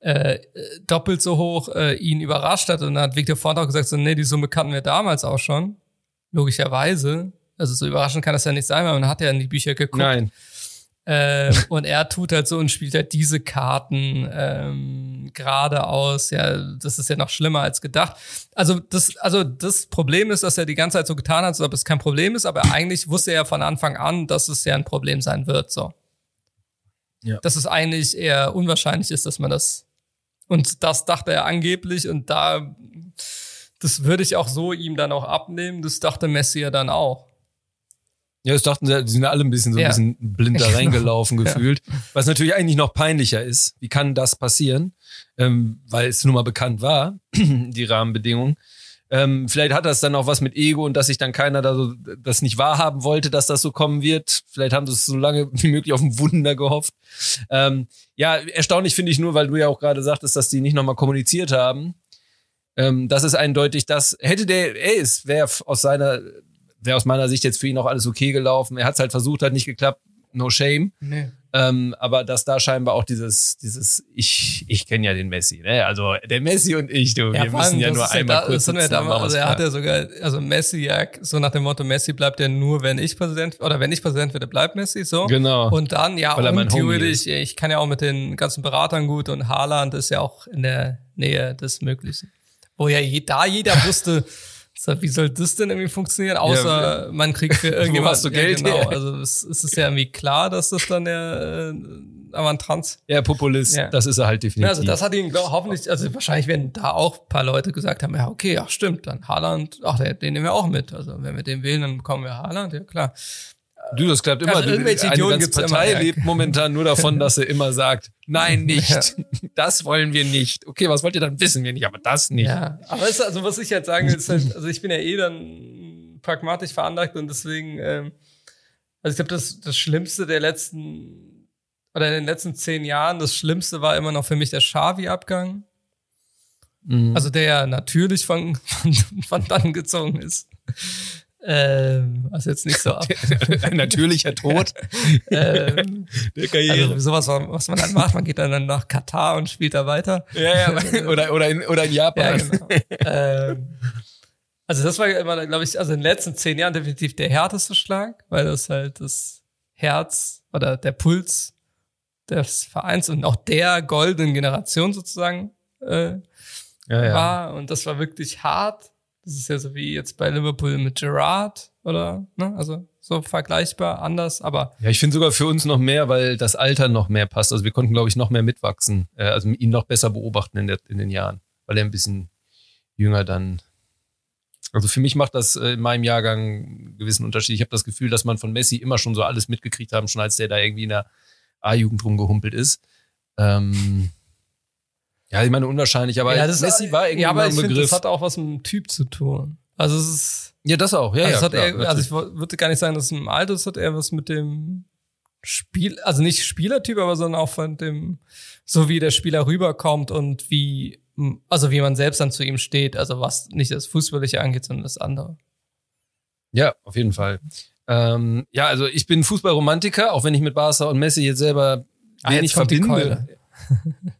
äh, doppelt so hoch äh, ihn überrascht hat. Und dann hat Victor Ford auch gesagt, so, nee, die Summe kannten wir damals auch schon. Logischerweise. Also so überraschend kann das ja nicht sein, weil man hat ja in die Bücher geguckt. Nein. Äh, und er tut halt so und spielt halt diese Karten ähm, geradeaus. Ja, das ist ja noch schlimmer als gedacht. Also das, also das Problem ist, dass er die ganze Zeit so getan hat, als ob es kein Problem ist, aber eigentlich wusste er ja von Anfang an, dass es ja ein Problem sein wird. So. Ja. Dass es eigentlich eher unwahrscheinlich ist, dass man das. Und das dachte er angeblich und da, das würde ich auch so ihm dann auch abnehmen. Das dachte Messi ja dann auch. Ja, das dachten sie, die sind alle ein bisschen so ein Ja. bisschen blind da Genau. reingelaufen Ja. gefühlt. Was natürlich eigentlich noch peinlicher ist. Wie kann das passieren? Ähm, weil es nun mal bekannt war, die Rahmenbedingungen. Ähm, vielleicht hat das dann auch was mit Ego und dass sich dann keiner da so das nicht wahrhaben wollte, dass das so kommen wird. Vielleicht haben sie es so lange wie möglich auf ein Wunder gehofft. Ähm, ja, erstaunlich finde ich nur, weil du ja auch gerade sagtest, dass die nicht nochmal kommuniziert haben. Ähm, das ist eindeutig, das hätte der, ey, es wäre aus seiner, wäre aus meiner Sicht jetzt für ihn auch alles okay gelaufen. Er hat es halt versucht, hat nicht geklappt, no shame. Nee. Ähm, aber dass da scheinbar auch dieses, dieses, ich, ich kenne ja den Messi, ne? Also der Messi und ich, du, wir vor müssen ja nur ist einmal da, kurz wir dann damals, also er hat ja sogar, also Messi ja, so nach dem Motto, Messi bleibt ja nur, wenn ich Präsident, oder wenn ich Präsident werde, bleibt Messi, so. Genau. Und dann, ja, Weil und theoretisch, ich kann ja auch mit den ganzen Beratern gut und Haaland ist ja auch in der Nähe des Möglichen. Wo ja je, da jeder wusste, wie soll das denn irgendwie funktionieren, außer man kriegt für irgendjemand. hast du Geld ja, genau. Also es, es ist ja irgendwie klar, dass das dann der äh, Avantrans Ja, Populist, Ja. das ist er halt definitiv. ja, also das hat ihn glaub, hoffentlich, also wahrscheinlich werden da auch ein paar Leute gesagt haben, ja, okay, ach stimmt, dann Haaland, ach, den nehmen wir auch mit. Also wenn wir den wählen, dann bekommen wir Haaland, ja klar. Du, das klappt immer. Also Du- irgendwelche Eine Idioten ganze gibt's Partei immer, ja. lebt momentan nur davon, dass sie immer sagt, nein, nicht. Ja. Das wollen wir nicht. Okay, was wollt ihr dann? Wissen wir nicht, aber das nicht. Ja, aber es ist, also was ich halt sagen will, ist halt, also ich bin ja eh dann pragmatisch veranlagt und deswegen, ähm, also ich glaube, das, das Schlimmste der letzten, oder in den letzten zehn Jahren, das Schlimmste war immer noch für mich der Xavi-Abgang. Mhm. Also der ja natürlich von, von, von dann gezogen ist. Ähm, also jetzt nicht so ab. Ein natürlicher Tod ähm, der Karriere. also sowas, was man dann macht, man geht dann nach Katar und spielt da weiter. ja, ja, oder, oder, in, oder in Japan. Ja, genau. ähm, also das war immer, glaube ich, also in den letzten zehn Jahren definitiv der härteste Schlag, weil das halt das Herz oder der Puls des Vereins und auch der goldenen Generation sozusagen äh, Ja, ja. war. Und das war wirklich hart. Das ist ja so wie jetzt bei Liverpool mit Gerard oder, ne, also so vergleichbar, anders, aber Ja, ich finde sogar für uns noch mehr, weil das Alter noch mehr passt. Also wir konnten, glaube ich, noch mehr mitwachsen, äh, also ihn noch besser beobachten in, der, in den Jahren, weil er ein bisschen jünger dann. Also für mich macht das äh, in meinem Jahrgang einen gewissen Unterschied. Ich habe das Gefühl, dass man von Messi immer schon so alles mitgekriegt haben, schon als der da irgendwie in der A-Jugend rumgehumpelt ist. Ähm, ja, ich meine unwahrscheinlich, aber ja, das Messi war irgendwie ja, aber ich finde, das hat auch was mit dem Typ zu tun. Also es ist, ja, das auch. Ja, also, ja, hat klar, eher, also ich würde gar nicht sagen, dass es im Alter ist, hat eher was mit dem Spiel, also nicht Spielertyp, aber sondern auch von dem, so wie der Spieler rüberkommt und wie, also wie man selbst dann zu ihm steht, also was nicht das Fußballische angeht, sondern das andere. Ja, auf jeden Fall. Ähm, ja, also ich bin Fußballromantiker, auch wenn ich mit Barca und Messi jetzt selber Ah, wenig jetzt kommt die verbinde.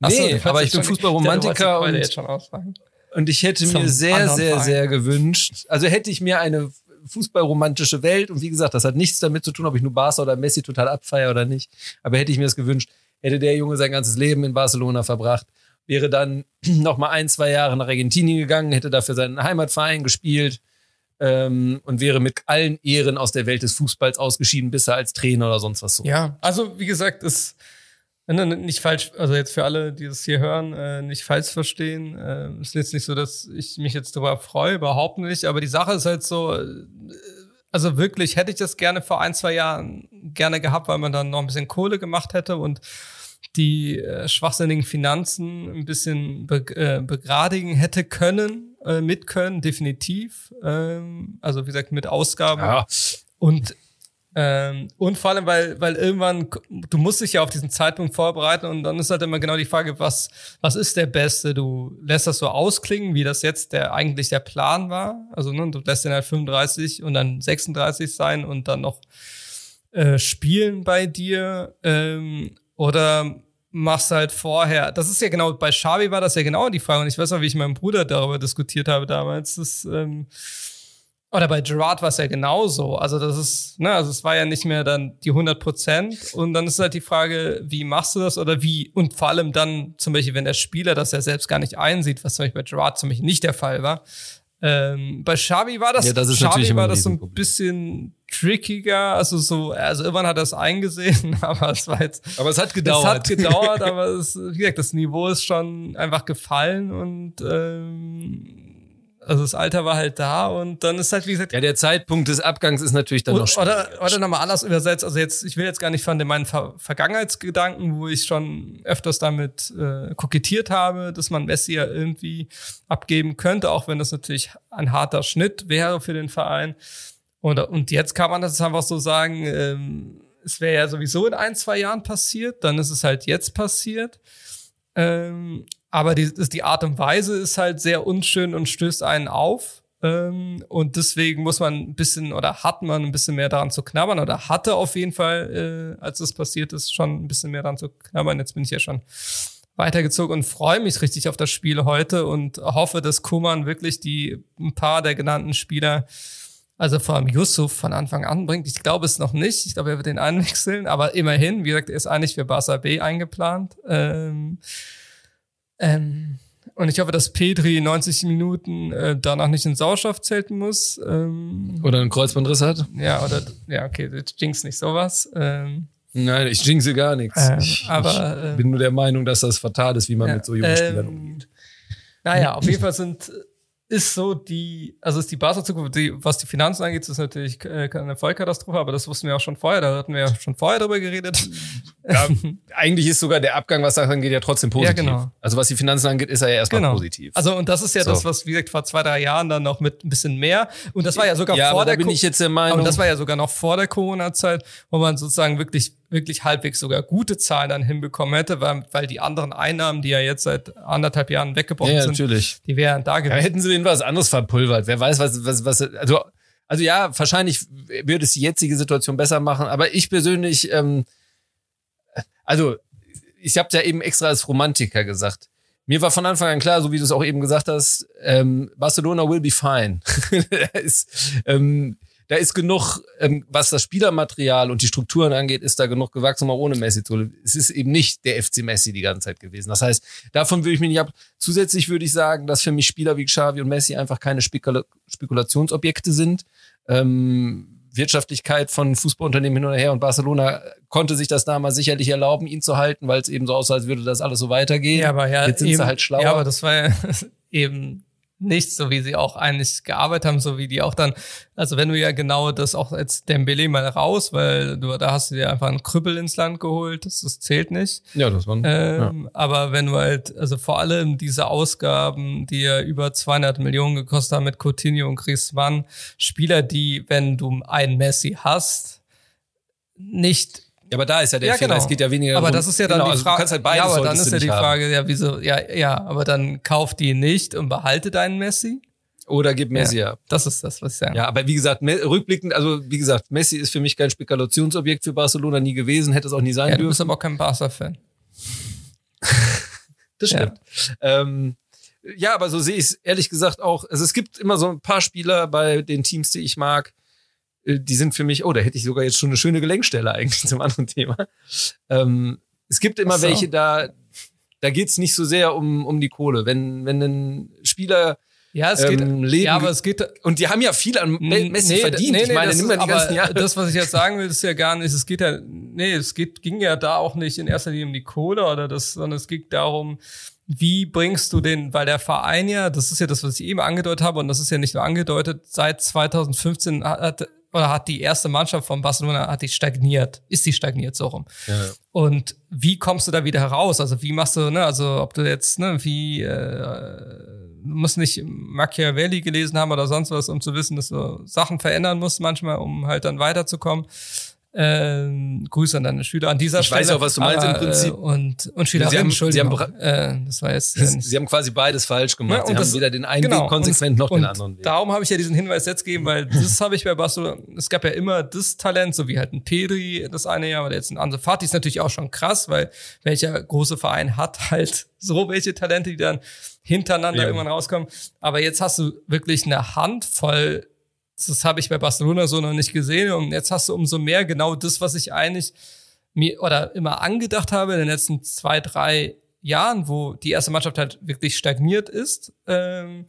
Nee, wolltest aber ich bin Fußballromantiker und, jetzt schon aussagen. und ich hätte Zum mir sehr, sehr, Verein. sehr gewünscht. Also hätte ich mir eine fußballromantische Welt und wie gesagt, das hat nichts damit zu tun, ob ich nur Barca oder Messi total abfeier oder nicht. Aber hätte ich mir das gewünscht, hätte der Junge sein ganzes Leben in Barcelona verbracht, wäre dann noch mal ein, zwei Jahre nach Argentinien gegangen, hätte dafür seinen Heimatverein gespielt ähm, und wäre mit allen Ehren aus der Welt des Fußballs ausgeschieden, bis er als Trainer oder sonst was so. Ja, also wie gesagt, es, nicht falsch, also jetzt für alle, die das hier hören, äh, nicht falsch verstehen. Äh, es ist jetzt nicht so, dass ich mich jetzt darüber freue, überhaupt nicht. Aber die Sache ist halt so, äh, also wirklich hätte ich das gerne vor ein, zwei Jahren gerne gehabt, weil man dann noch ein bisschen Kohle gemacht hätte und die äh, schwachsinnigen Finanzen ein bisschen be äh, begradigen hätte können, äh, mit können, definitiv. Ähm, also wie gesagt, mit Ausgaben. Ja. Und ähm, und vor allem, weil, weil irgendwann, du musst dich ja auf diesen Zeitpunkt vorbereiten und dann ist halt immer genau die Frage, was, was ist der Beste? Du lässt das so ausklingen, wie das jetzt der eigentlich der Plan war. Also ne, du lässt den halt 35 und dann 36 sein und dann noch äh, spielen bei dir. Ähm, oder machst halt vorher. Das ist ja genau, bei Xavi war das ja genau die Frage. Und ich weiß noch, wie ich mit meinem Bruder darüber diskutiert habe damals. Das, ähm, oder bei Gerard war es ja genauso. Also das ist, ne, also es war ja nicht mehr dann die 100 Prozent. Und dann ist halt die Frage, wie machst du das oder wie? Und vor allem dann zum Beispiel, wenn der Spieler das ja selbst gar nicht einsieht, was zum Beispiel bei Gerard zum Beispiel nicht der Fall war. Ähm, bei Xavi war das, ja, das ist Xavi war das so ein bisschen trickiger, also so, also irgendwann hat er es eingesehen, aber es war jetzt. Aber es hat gedauert. Es hat gedauert, aber es, wie gesagt, das Niveau ist schon einfach gefallen und ähm, also das Alter war halt da und dann ist halt, wie gesagt. Ja, der Zeitpunkt des Abgangs ist natürlich dann noch Oder, oder nochmal anders übersetzt. Also jetzt, ich will jetzt gar nicht von meinen Ver Vergangenheitsgedanken, wo ich schon öfters damit äh, kokettiert habe, dass man Messi ja irgendwie abgeben könnte, auch wenn das natürlich ein harter Schnitt wäre für den Verein. Und, und jetzt kann man das einfach so sagen, ähm, es wäre ja sowieso in ein, zwei Jahren passiert, dann ist es halt jetzt passiert. Ähm, aber die, die Art und Weise ist halt sehr unschön und stößt einen auf. Ähm, und deswegen muss man ein bisschen oder hat man ein bisschen mehr daran zu knabbern oder hatte auf jeden Fall, äh, als es passiert ist, schon ein bisschen mehr daran zu knabbern. Jetzt bin ich ja schon weitergezogen und freue mich richtig auf das Spiel heute und hoffe, dass Kuman wirklich die ein paar der genannten Spieler, also vor allem Yusuf von Anfang an bringt. Ich glaube es noch nicht. Ich glaube, er wird den einwechseln, aber immerhin, wie gesagt, er ist eigentlich für Barca B eingeplant. Ähm, ähm, und ich hoffe, dass Petri 90 Minuten äh, danach nicht in Sauerstoff zelten muss. Ähm, oder einen Kreuzbandriss hat. Ja, oder, ja, okay, das jinx nicht sowas. Ähm, Nein, ich jinxe gar nichts. Äh, ich, aber, ich bin nur der Meinung, dass das fatal ist, wie man ja, mit so jungen Spielern ähm, umgeht. Naja, auf jeden Fall sind ist so die, also ist die Barca-Zukunft, die, was die Finanzen angeht, ist natürlich äh, eine Vollkatastrophe, aber das wussten wir auch schon vorher, da hatten wir ja schon vorher drüber geredet. Ja, eigentlich ist sogar der Abgang, was das angeht, ja trotzdem positiv. Ja, genau. Also was die Finanzen angeht, ist er ja erstmal genau. positiv. Also und das ist ja so. das, was, wie gesagt, vor zwei, drei Jahren dann noch mit ein bisschen mehr, und das war ja sogar ja, vor der, bin ich jetzt der Meinung. Und das war ja sogar noch vor der Corona-Zeit, wo man sozusagen wirklich wirklich halbwegs sogar gute Zahlen dann hinbekommen hätte, weil, weil die anderen Einnahmen, die ja jetzt seit anderthalb Jahren weggebrochen ja, sind, natürlich. die wären da gewesen. Ja, hätten sie denen was anderes verpulvert. Wer weiß, was, was, was, also, also ja, wahrscheinlich würde es die jetzige Situation besser machen, aber ich persönlich, ähm, also, ich habe ja eben extra als Romantiker gesagt. Mir war von Anfang an klar, so wie du es auch eben gesagt hast, ähm, Barcelona will be fine. ist, ähm, da ist genug, ähm, was das Spielermaterial und die Strukturen angeht, ist da genug gewachsen, auch ohne Messi zu. Es ist eben nicht der FC Messi die ganze Zeit gewesen. Das heißt, davon würde ich mich nicht ab. Zusätzlich würde ich sagen, dass für mich Spieler wie Xavi und Messi einfach keine Spekula Spekulationsobjekte sind. Ähm, Wirtschaftlichkeit von Fußballunternehmen hin und her und Barcelona konnte sich das damals sicherlich erlauben, ihn zu halten, weil es eben so aussah, als würde das alles so weitergehen. Ja, aber ja, Jetzt sind eben, sie halt schlauer. Ja, aber das war ja eben nicht, so wie sie auch eigentlich gearbeitet haben, so wie die auch dann, also wenn du ja genau das auch als Dembele mal raus, weil du, da hast du dir einfach einen Krüppel ins Land geholt, das, das zählt nicht. Ja, das war, ähm, ja. Aber wenn du halt, also vor allem diese Ausgaben, die ja über 200 Millionen gekostet haben mit Coutinho und Griezmann, Spieler, die, wenn du einen Messi hast, nicht ja, aber da ist ja der ja, Fehler. Genau. Es geht ja weniger. Aber das ist ja dann genau, die also Frage. Also halt ja, aber dann ist ja die Frage, haben. ja, wieso? Ja, ja, aber dann kauf die nicht und behalte deinen Messi. Oder gib Messi ja, ab. Das ist das, was ich sage. Ja, aber wie gesagt, rückblickend, also wie gesagt, Messi ist für mich kein Spekulationsobjekt für Barcelona nie gewesen, hätte es auch nie sein ja, dürfen. Du bist aber auch kein Barca-Fan. das stimmt. Ja. Ähm, ja, aber so sehe ich es ehrlich gesagt auch. Also es gibt immer so ein paar Spieler bei den Teams, die ich mag, die sind für mich, oh, da hätte ich sogar jetzt schon eine schöne Gelenkstelle eigentlich zum anderen Thema. Ähm, es gibt immer so. welche, da, da geht's nicht so sehr um, um die Kohle. Wenn, wenn ein Spieler ja, es geht, ähm, Leben ja, aber es geht, und die haben ja viel an Messi nee, verdient. Nee, ich meine, nimm mal die ganzen Jahre. Das, was ich jetzt sagen will, ist ja gar nicht, es geht ja nee, es geht, ging ja da auch nicht in erster Linie um die Kohle oder das, sondern es ging darum, wie bringst du den, weil der Verein ja, das ist ja das, was ich eben angedeutet habe, und das ist ja nicht nur angedeutet, seit 2015 hat, oder hat die erste Mannschaft von Barcelona hat die stagniert, ist die stagniert so rum. Ja. Und wie kommst du da wieder heraus? Also wie machst du, ne, also ob du jetzt, ne, wie äh, du musst nicht Machiavelli gelesen haben oder sonst was, um zu wissen, dass du Sachen verändern musst manchmal, um halt dann weiterzukommen. Ähm, Grüße an deine Schüler an dieser ich Stelle. Ich weiß auch, was du meinst aber, im Prinzip. Äh, und, und Schülerinnen, Sie haben, Entschuldigung. Sie haben, äh, das war jetzt, äh, Sie haben quasi beides falsch gemacht. Ja, Sie haben das, weder den einen genau, Weg konsequent und, noch den anderen Weg. Darum habe ich ja diesen Hinweis jetzt gegeben, weil das habe ich bei Barcelona, es gab ja immer das Talent, so wie halt ein Pedri das eine Jahr, oder jetzt ein Anse Fati ist natürlich auch schon krass, weil welcher große Verein hat halt so welche Talente, die dann hintereinander Ja. irgendwann rauskommen. Aber jetzt hast du wirklich eine Handvoll das habe ich bei Barcelona so noch nicht gesehen. Und jetzt hast du umso mehr genau das, was ich eigentlich mir oder immer angedacht habe in den letzten zwei, drei Jahren, wo die erste Mannschaft halt wirklich stagniert ist, ähm,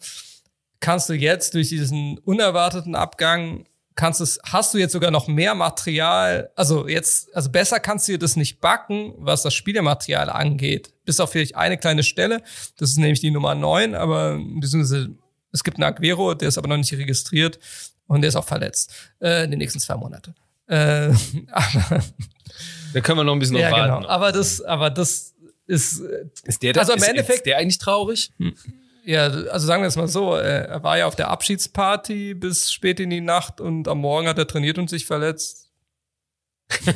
kannst du jetzt durch diesen unerwarteten Abgang kannst es, hast du jetzt sogar noch mehr Material, also jetzt, also besser kannst du dir das nicht backen, was das Spielermaterial angeht. Bis auf vielleicht eine kleine Stelle. Das ist nämlich die Nummer neun, aber beziehungsweise es gibt einen Aguero, der ist aber noch nicht registriert und der ist auch verletzt. Äh, in den nächsten zwei Monate. Äh, aber, Da können wir noch ein bisschen ja, noch warten. genau. Aber das, aber das ist, äh, Ist der, Also im ist, Endeffekt- ist der eigentlich traurig? ja, also sagen wir es mal so, äh, er war ja auf der Abschiedsparty bis spät in die Nacht und am Morgen hat er trainiert und sich verletzt.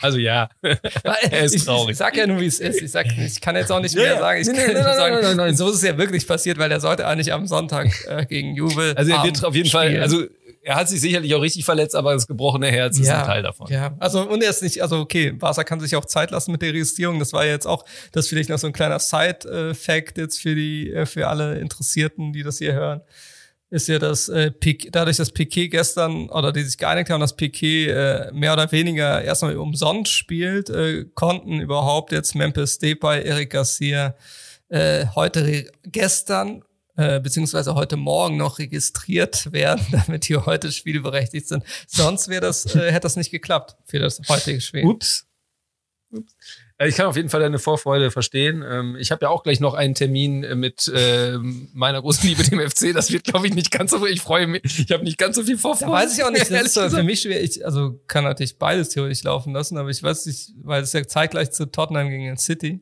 Also ja. er ist traurig. Ich sag ja nur, wie es ist. Ich, sag, ich kann jetzt auch nicht mehr sagen. Ich kann nicht sagen, nein, nein, nein. so ist es ja wirklich passiert, weil er sollte eigentlich am Sonntag äh, gegen Juve. Also er wird auf jeden Fall, spielen. also er hat sich sicherlich auch richtig verletzt, aber das gebrochene Herz ist ein Teil davon. Ja, also und er ist nicht, also okay, Barca kann sich auch Zeit lassen mit der Registrierung. Das war ja jetzt auch, das vielleicht noch so ein kleiner Side-Fact jetzt für die, äh, für alle Interessierten, die das hier hören. Ist ja, dass äh, Piquet, dadurch, dass Piquet gestern oder die sich geeinigt haben, dass Piquet äh, mehr oder weniger erstmal umsonst spielt, äh, konnten überhaupt jetzt Memphis Depay, Eric Garcia äh, heute, gestern äh, beziehungsweise heute Morgen noch registriert werden, damit die heute spielberechtigt sind. Sonst wäre das, äh, hätte das nicht geklappt für das heutige Spiel. Ups. Ups. Also Ich kann auf jeden Fall deine Vorfreude verstehen. Ähm, Ich habe ja auch gleich noch einen Termin äh, mit ähm, meiner großen Liebe, dem FC. Das wird, glaube ich, nicht ganz so. Ich freue mich. Ich habe nicht ganz so viel Da Vorfreude. weiß ich auch nicht, das ist für mich schwer. Ich, also kann natürlich beides theoretisch laufen lassen, aber ich weiß nicht, weil es ja zeitgleich zu Tottenham gegen City.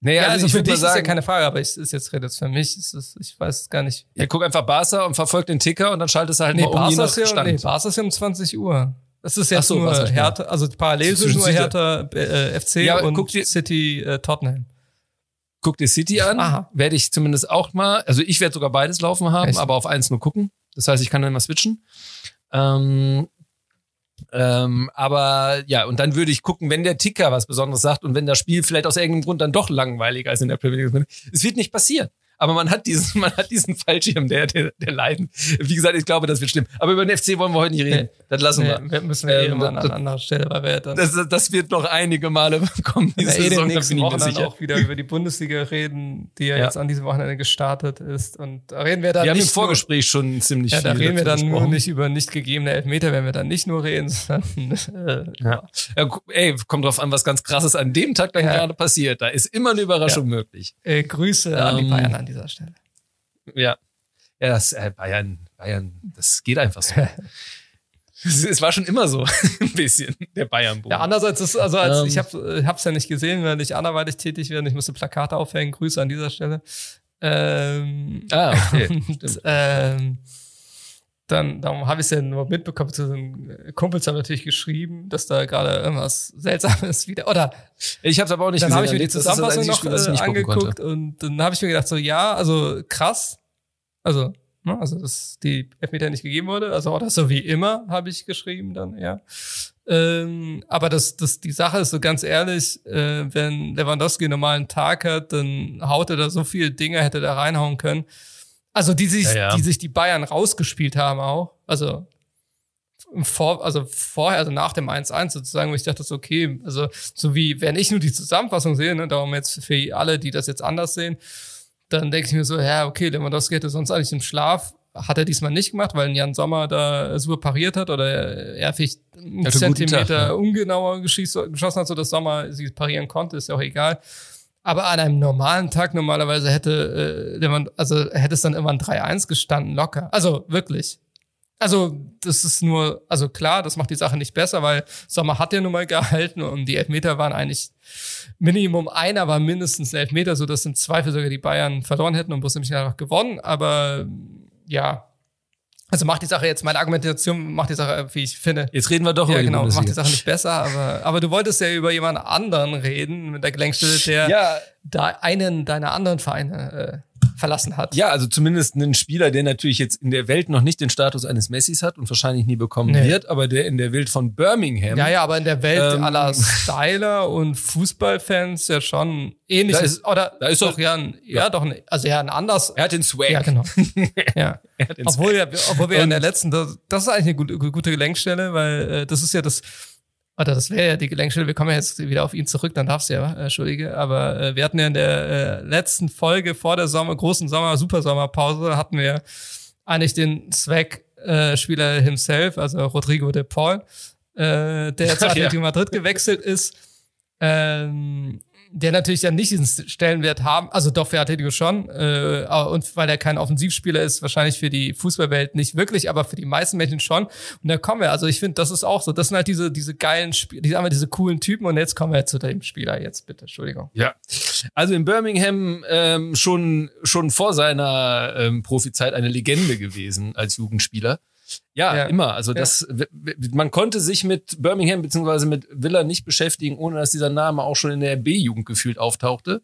Naja, Ja, also, ich für dich mal ist ja sagen, keine Frage, aber ich ist jetzt redet es für mich. Es ist, ich weiß es gar nicht. ja, guck einfach Barca und verfolg den Ticker und dann schaltest du halt Nee, mal um je Barca nach ist, ja, Stand. nee, Barca ist ja um 20 Uhr. Das ist jetzt so, nur Barca ist Hertha, also parallel sind nur. Hertha äh, FC Ja, und dir- City äh, Tottenham. Guck dir City an. Aha. Werde ich zumindest auch mal, also ich werde sogar beides laufen haben, Echt? aber auf eins nur gucken. Das heißt, ich kann dann mal switchen. Ähm, ähm, aber ja, und dann würde ich gucken, wenn der Ticker was Besonderes sagt und wenn das Spiel vielleicht aus irgendeinem Grund dann doch langweiliger ist in der Premier League. Es wird nicht passieren. Aber man hat diesen, man hat diesen Fallschirm der, der, der Leiden. Wie gesagt, ich glaube, das wird schlimm. Aber über den FC wollen wir heute nicht reden. Das lassen Nee, wir. wir müssen wir eh Ähm, immer an das- einer anderen Stelle, weil wir ja dann Das, das wird noch einige Male kommen. ja, Diese eh den Saison, da bin ich mir sicher. auch wieder über die Bundesliga reden, die ja, Ja. jetzt an diesem Wochenende gestartet ist. Und da reden wir dann Wir haben im nicht nur, Vorgespräch schon ziemlich ja, da viel reden wir dann nur gesprochen. nicht über nicht gegebene Elfmeter, wenn wir dann nicht nur reden, sondern äh, Ja. Ja, ey, kommt drauf an, was ganz krasses an dem Tag dann Ja. gerade passiert. Da ist immer eine Überraschung möglich. äh, Grüße an die Ähm, Bayern an dieser Stelle. Ja. Ja, das, äh, Bayern, Bayern, das geht einfach so. es, war schon immer so, ein bisschen, der bayern Ja, andererseits ist, also als, Ähm. ich habe hab's ja nicht gesehen, weil ich anderweitig tätig werde. Ich musste Plakate aufhängen. Grüße an dieser Stelle. Ähm, Ah, okay. und, ähm, dann darum habe ich es ja nur mitbekommen. Zu den Kumpels haben natürlich geschrieben, dass da gerade irgendwas Seltsames wieder. Oder Ich habe es aber auch nicht dann gesehen. habe ich mir die Zusammenfassung noch Spiel, das ich äh, angeguckt und dann habe ich mir gedacht, so ja, also krass. Also, ne, also dass die Elfmeter nicht gegeben wurde. Also oder so wie immer, habe ich geschrieben dann, ja. Ähm, aber das, das, die Sache ist so ganz ehrlich, äh, wenn Lewandowski einen normalen Tag hat, dann haut er da so viele Dinge, hätte da reinhauen können. Also die sich, Ja, ja. die sich die Bayern rausgespielt haben auch. Also vor, also vorher, also nach dem 1-1 sozusagen, wo ich dachte, okay, also so wie, wenn ich nur die Zusammenfassung sehe, ne, darum jetzt für alle, die das jetzt anders sehen, dann denke ich mir so, ja, okay, Lewandowski hätte sonst eigentlich im Schlaf hat er diesmal nicht gemacht, weil Jan Sommer da super pariert hat oder er vielleicht einen Zentimeter Tag, ja. ungenauer geschossen hat, so dass Sommer sie parieren konnte, ist ja auch egal. Aber an einem normalen Tag normalerweise hätte, äh, also hätte es dann immer ein 3-1 gestanden, locker. Also wirklich. Also, das ist nur, also klar, das macht die Sache nicht besser, weil Sommer hat ja nun mal gehalten und die Elfmeter waren eigentlich Minimum einer war mindestens ein Elfmeter, so dass im Zweifel sogar die Bayern verloren hätten und bloß nämlich einfach gewonnen. Aber ja, also macht die Sache jetzt, meine Argumentation macht die Sache, wie ich finde. Jetzt reden wir doch Ja, über genau, macht die. Sache nicht besser, aber, aber du wolltest ja über jemand anderen reden mit der Gelenkstelle, der Ja, da einen deiner anderen Vereine äh, verlassen hat. Ja, also zumindest einen Spieler, der natürlich jetzt in der Welt noch nicht den Status eines Messis hat und wahrscheinlich nie bekommen Nee. wird, aber der in der Welt von Birmingham. Ja, ja, aber in der Welt Ähm, aller Styler und Fußballfans ja schon ähnlich. Da ist- oder da ist doch doch- ja, ein, ja, doch ein, also ja ein anders. Er hat den Swag. Ja, genau. ja. Obwohl, ja, obwohl wir ja in der Und- letzten, das, das ist eigentlich eine gute, gute Gelenkstelle, weil äh, das ist ja das, oder das wäre ja die Gelenkstelle, wir kommen ja jetzt wieder auf ihn zurück, dann darfst du ja, äh, Entschuldige, aber äh, wir hatten ja in der äh, letzten Folge vor der Sommer, großen Sommer, Supersommerpause, hatten wir eigentlich den Swag-Spieler himself, also Rodrigo de Paul, äh, der zu Ja. Atletico Madrid gewechselt ist, ähm, der natürlich dann nicht diesen Stellenwert haben, also doch für Atletico schon, äh, und weil er kein Offensivspieler ist, wahrscheinlich für die Fußballwelt nicht wirklich, aber für die meisten Menschen schon. Und da kommen wir, also ich finde, das ist auch so, das sind halt diese, diese geilen Spieler, die haben diese coolen Typen und jetzt kommen wir zu dem Spieler jetzt, bitte, Entschuldigung. Ja, also in Birmingham ähm, schon schon vor seiner ähm, Profizeit eine Legende gewesen als Jugendspieler. Ja, Ja. immer. Also das, w- man konnte sich mit Birmingham beziehungsweise mit Villa nicht beschäftigen, ohne dass dieser Name auch schon in der B-Jugend gefühlt auftauchte.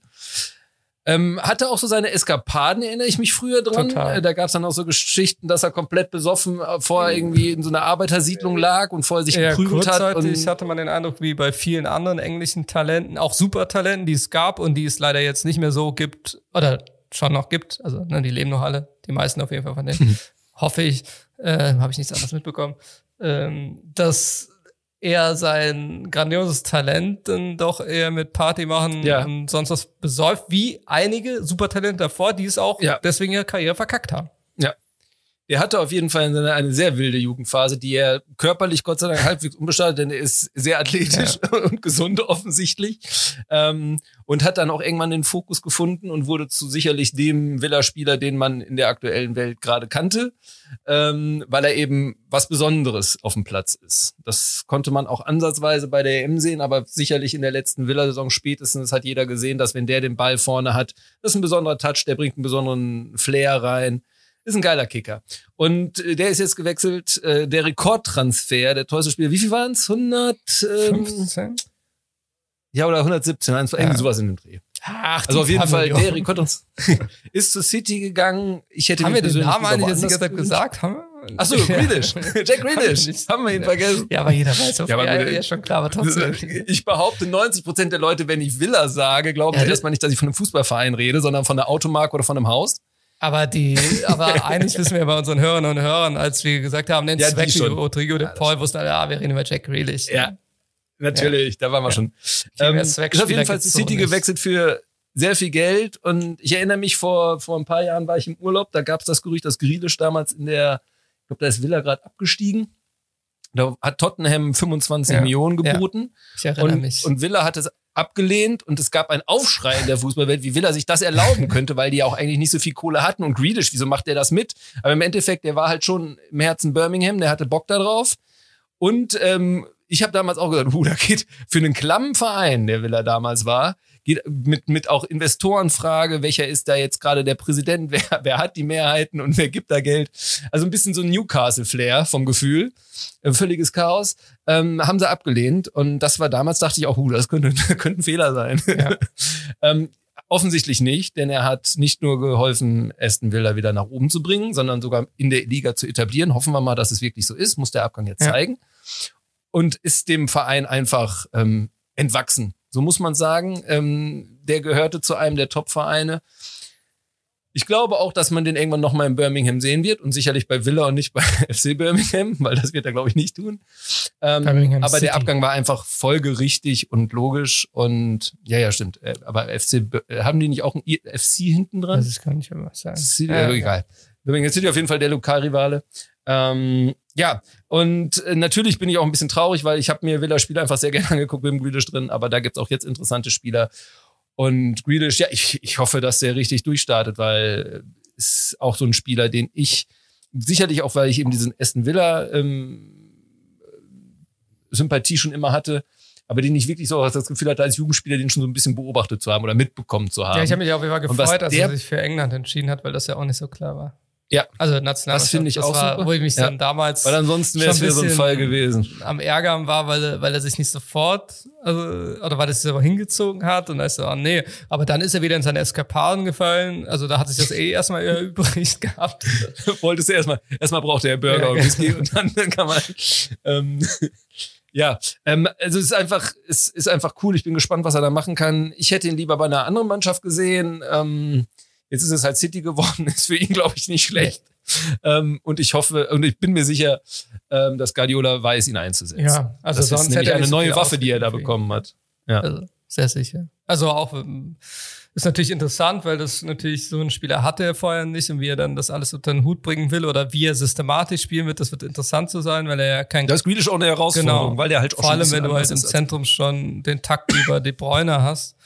Ähm, hatte auch so seine Eskapaden, erinnere ich mich früher dran. Total. Äh, Da gab es dann auch so Geschichten, dass er komplett besoffen äh, vorher irgendwie in so einer Arbeitersiedlung lag und vorher sich Ja, geprügelt hat. Und kurzzeitig hatte man den Eindruck, wie bei vielen anderen englischen Talenten, auch Supertalenten, die es gab und die es leider jetzt nicht mehr so gibt, oder schon noch gibt, also ne, die leben noch alle, die meisten auf jeden Fall von denen, hoffe ich, äh, habe ich nichts anderes mitbekommen, ähm, dass er sein grandioses Talent dann doch eher mit Party machen Ja. und sonst was besäuft, wie einige Supertalente davor, die es auch Ja. deswegen ihre Karriere verkackt haben. Ja. Er hatte auf jeden Fall eine, eine sehr wilde Jugendphase, die er körperlich Gott sei Dank halbwegs unbeschadet, denn er ist sehr athletisch und gesund offensichtlich. Ähm, und hat dann auch irgendwann den Fokus gefunden und wurde zu sicherlich dem Villa-Spieler, den man in der aktuellen Welt gerade kannte, ähm, weil er eben was Besonderes auf dem Platz ist. Das konnte man auch ansatzweise bei der EM sehen, aber sicherlich in der letzten Villa-Saison spätestens hat jeder gesehen, dass wenn der den Ball vorne hat, das ist ein besonderer Touch, der bringt einen besonderen Flair rein. Ist ein geiler Kicker. Und äh, der ist jetzt gewechselt, äh, der Rekordtransfer, der teuerste Spieler. Wie viel waren es? 100? Ähm, 15? ja, oder 117, eins, irgendwie Ja. sowas in dem Dreh. Ach, Also auf jeden Fall, der. Rekordtransfer ist zu City gegangen. Ich hätte Haben wir den Namen eigentlich jetzt die woanders ganze Zeit gesagt? Haben wir? Ach so, Grealish. Jack Grealish. nicht. Haben wir ihn vergessen. Ja, aber jeder weiß, auf Ja, aber ja, ja, schon klar, aber trotzdem. Ich behaupte, 90 Prozent der Leute, wenn ich Villa sage, glauben Ja, erstmal nicht, dass ich von einem Fußballverein rede, sondern von einer Automarke oder von einem Haus. Aber die, aber eigentlich wissen wir bei unseren Hörern und Hörern, als wir gesagt haben, nennt Ja, ja, schon. Rodrigo de Paul, wussten alle, ja, wir reden über Jack Grealish. Ja, natürlich, da waren wir schon. Viel Ähm, ist auf jeden Fall zu City gewechselt für sehr viel Geld und ich erinnere mich, vor, vor ein paar Jahren war ich im Urlaub, da gab es das Gerücht, dass Grealish damals in der, ich glaube, da ist Villa gerade abgestiegen. Da hat Tottenham 25 Ja, Millionen ja. geboten Ich erinnere und, mich. und Villa hat es abgelehnt und es gab einen Aufschrei in der Fußballwelt, wie Villa sich das erlauben könnte, weil die ja auch eigentlich nicht so viel Kohle hatten und Grealish, wieso macht der das mit? Aber im Endeffekt, der war halt schon im Herzen Birmingham, der hatte Bock da drauf und ähm, ich habe damals auch gesagt, uh, da geht für einen klammen Verein, der Villa damals war, mit, mit auch Investorenfrage, welcher ist da jetzt gerade der Präsident, wer, wer hat die Mehrheiten und wer gibt da Geld. Also ein bisschen so ein Newcastle-Flair vom Gefühl. Äh, Völliges Chaos. Ähm, haben sie abgelehnt und das war damals, dachte ich auch, uh, das könnte, könnte ein Fehler sein. Ja. ähm, offensichtlich nicht, denn er hat nicht nur geholfen, Aston Villa wieder nach oben zu bringen, sondern sogar in der Liga zu etablieren. Hoffen wir mal, dass es wirklich so ist, muss der Abgang jetzt Ja. zeigen. Und ist dem Verein einfach ähm, entwachsen. So muss man sagen. Ähm, der gehörte zu einem der Top-Vereine. Ich glaube auch, dass man den irgendwann noch mal in Birmingham sehen wird und sicherlich bei Villa und nicht bei FC Birmingham, weil das wird er, glaube ich, nicht tun. Ähm, aber City. der Abgang war einfach folgerichtig und logisch und ja, ja, stimmt. Äh, Aber FC, äh, haben die nicht auch ein FC hinten dran? Das nicht mehr was sagen. City, Ja, egal. Birmingham City auf jeden Fall der Lokalrivale. Ähm, ja, und äh, natürlich bin ich auch ein bisschen traurig, weil ich habe mir Villa-Spiele einfach sehr gerne angeguckt mit dem Grealish drin, aber da gibt's auch jetzt interessante Spieler. Und Grealish, ja, ich, ich hoffe, dass der richtig durchstartet, weil ist auch so ein Spieler, den ich sicherlich auch, weil ich eben diesen Aston Villa ähm, Sympathie schon immer hatte, aber den ich wirklich so das Gefühl hatte, als Jugendspieler den schon so ein bisschen beobachtet zu haben oder mitbekommen zu haben. Ja, ich habe mich auf jeden Fall gefreut, dass er sich für England entschieden hat, weil das ja auch nicht so klar war. Ja. Also national. Das finde ich das auch war, super. Wo ich mich Ja. dann damals Weil ansonsten wäre es wieder so ein Fall gewesen. am Ärgern war, weil, er- weil er sich nicht sofort, also, oder weil er sich aber hingezogen hat und da ist er, oh nee, aber dann ist er wieder in seine Eskapaden gefallen, also da hat sich das eh erstmal übrig gehabt. Wolltest du erstmal, erstmal braucht er Burger Ja, und. Whisky und dann, dann kann man, ähm, ja, ähm, also es ist einfach, es ist einfach cool. Ich bin gespannt, was er da machen kann. Ich hätte ihn lieber bei einer anderen Mannschaft gesehen. Ähm, jetzt ist es halt City geworden, ist für ihn, glaube ich, nicht schlecht. Ähm, und ich hoffe, und ich bin mir sicher, ähm, dass Guardiola weiß, ihn einzusetzen. Ja, also das sonst ist hätte er eine neue Waffe, die er da bekommen hat. Ja. Also sehr sicher. Also auch ähm, ist natürlich interessant, weil das natürlich so ein Spieler hatte er vorher nicht und wie er dann das alles unter den Hut bringen will oder wie er systematisch spielen wird, das wird interessant zu sein, weil er ja kein Da ist Grealish auch eine Herausforderung, Genau. weil der halt auch Vor allem, wenn du halt im Zentrum schon den Takt über De Bruyne hast.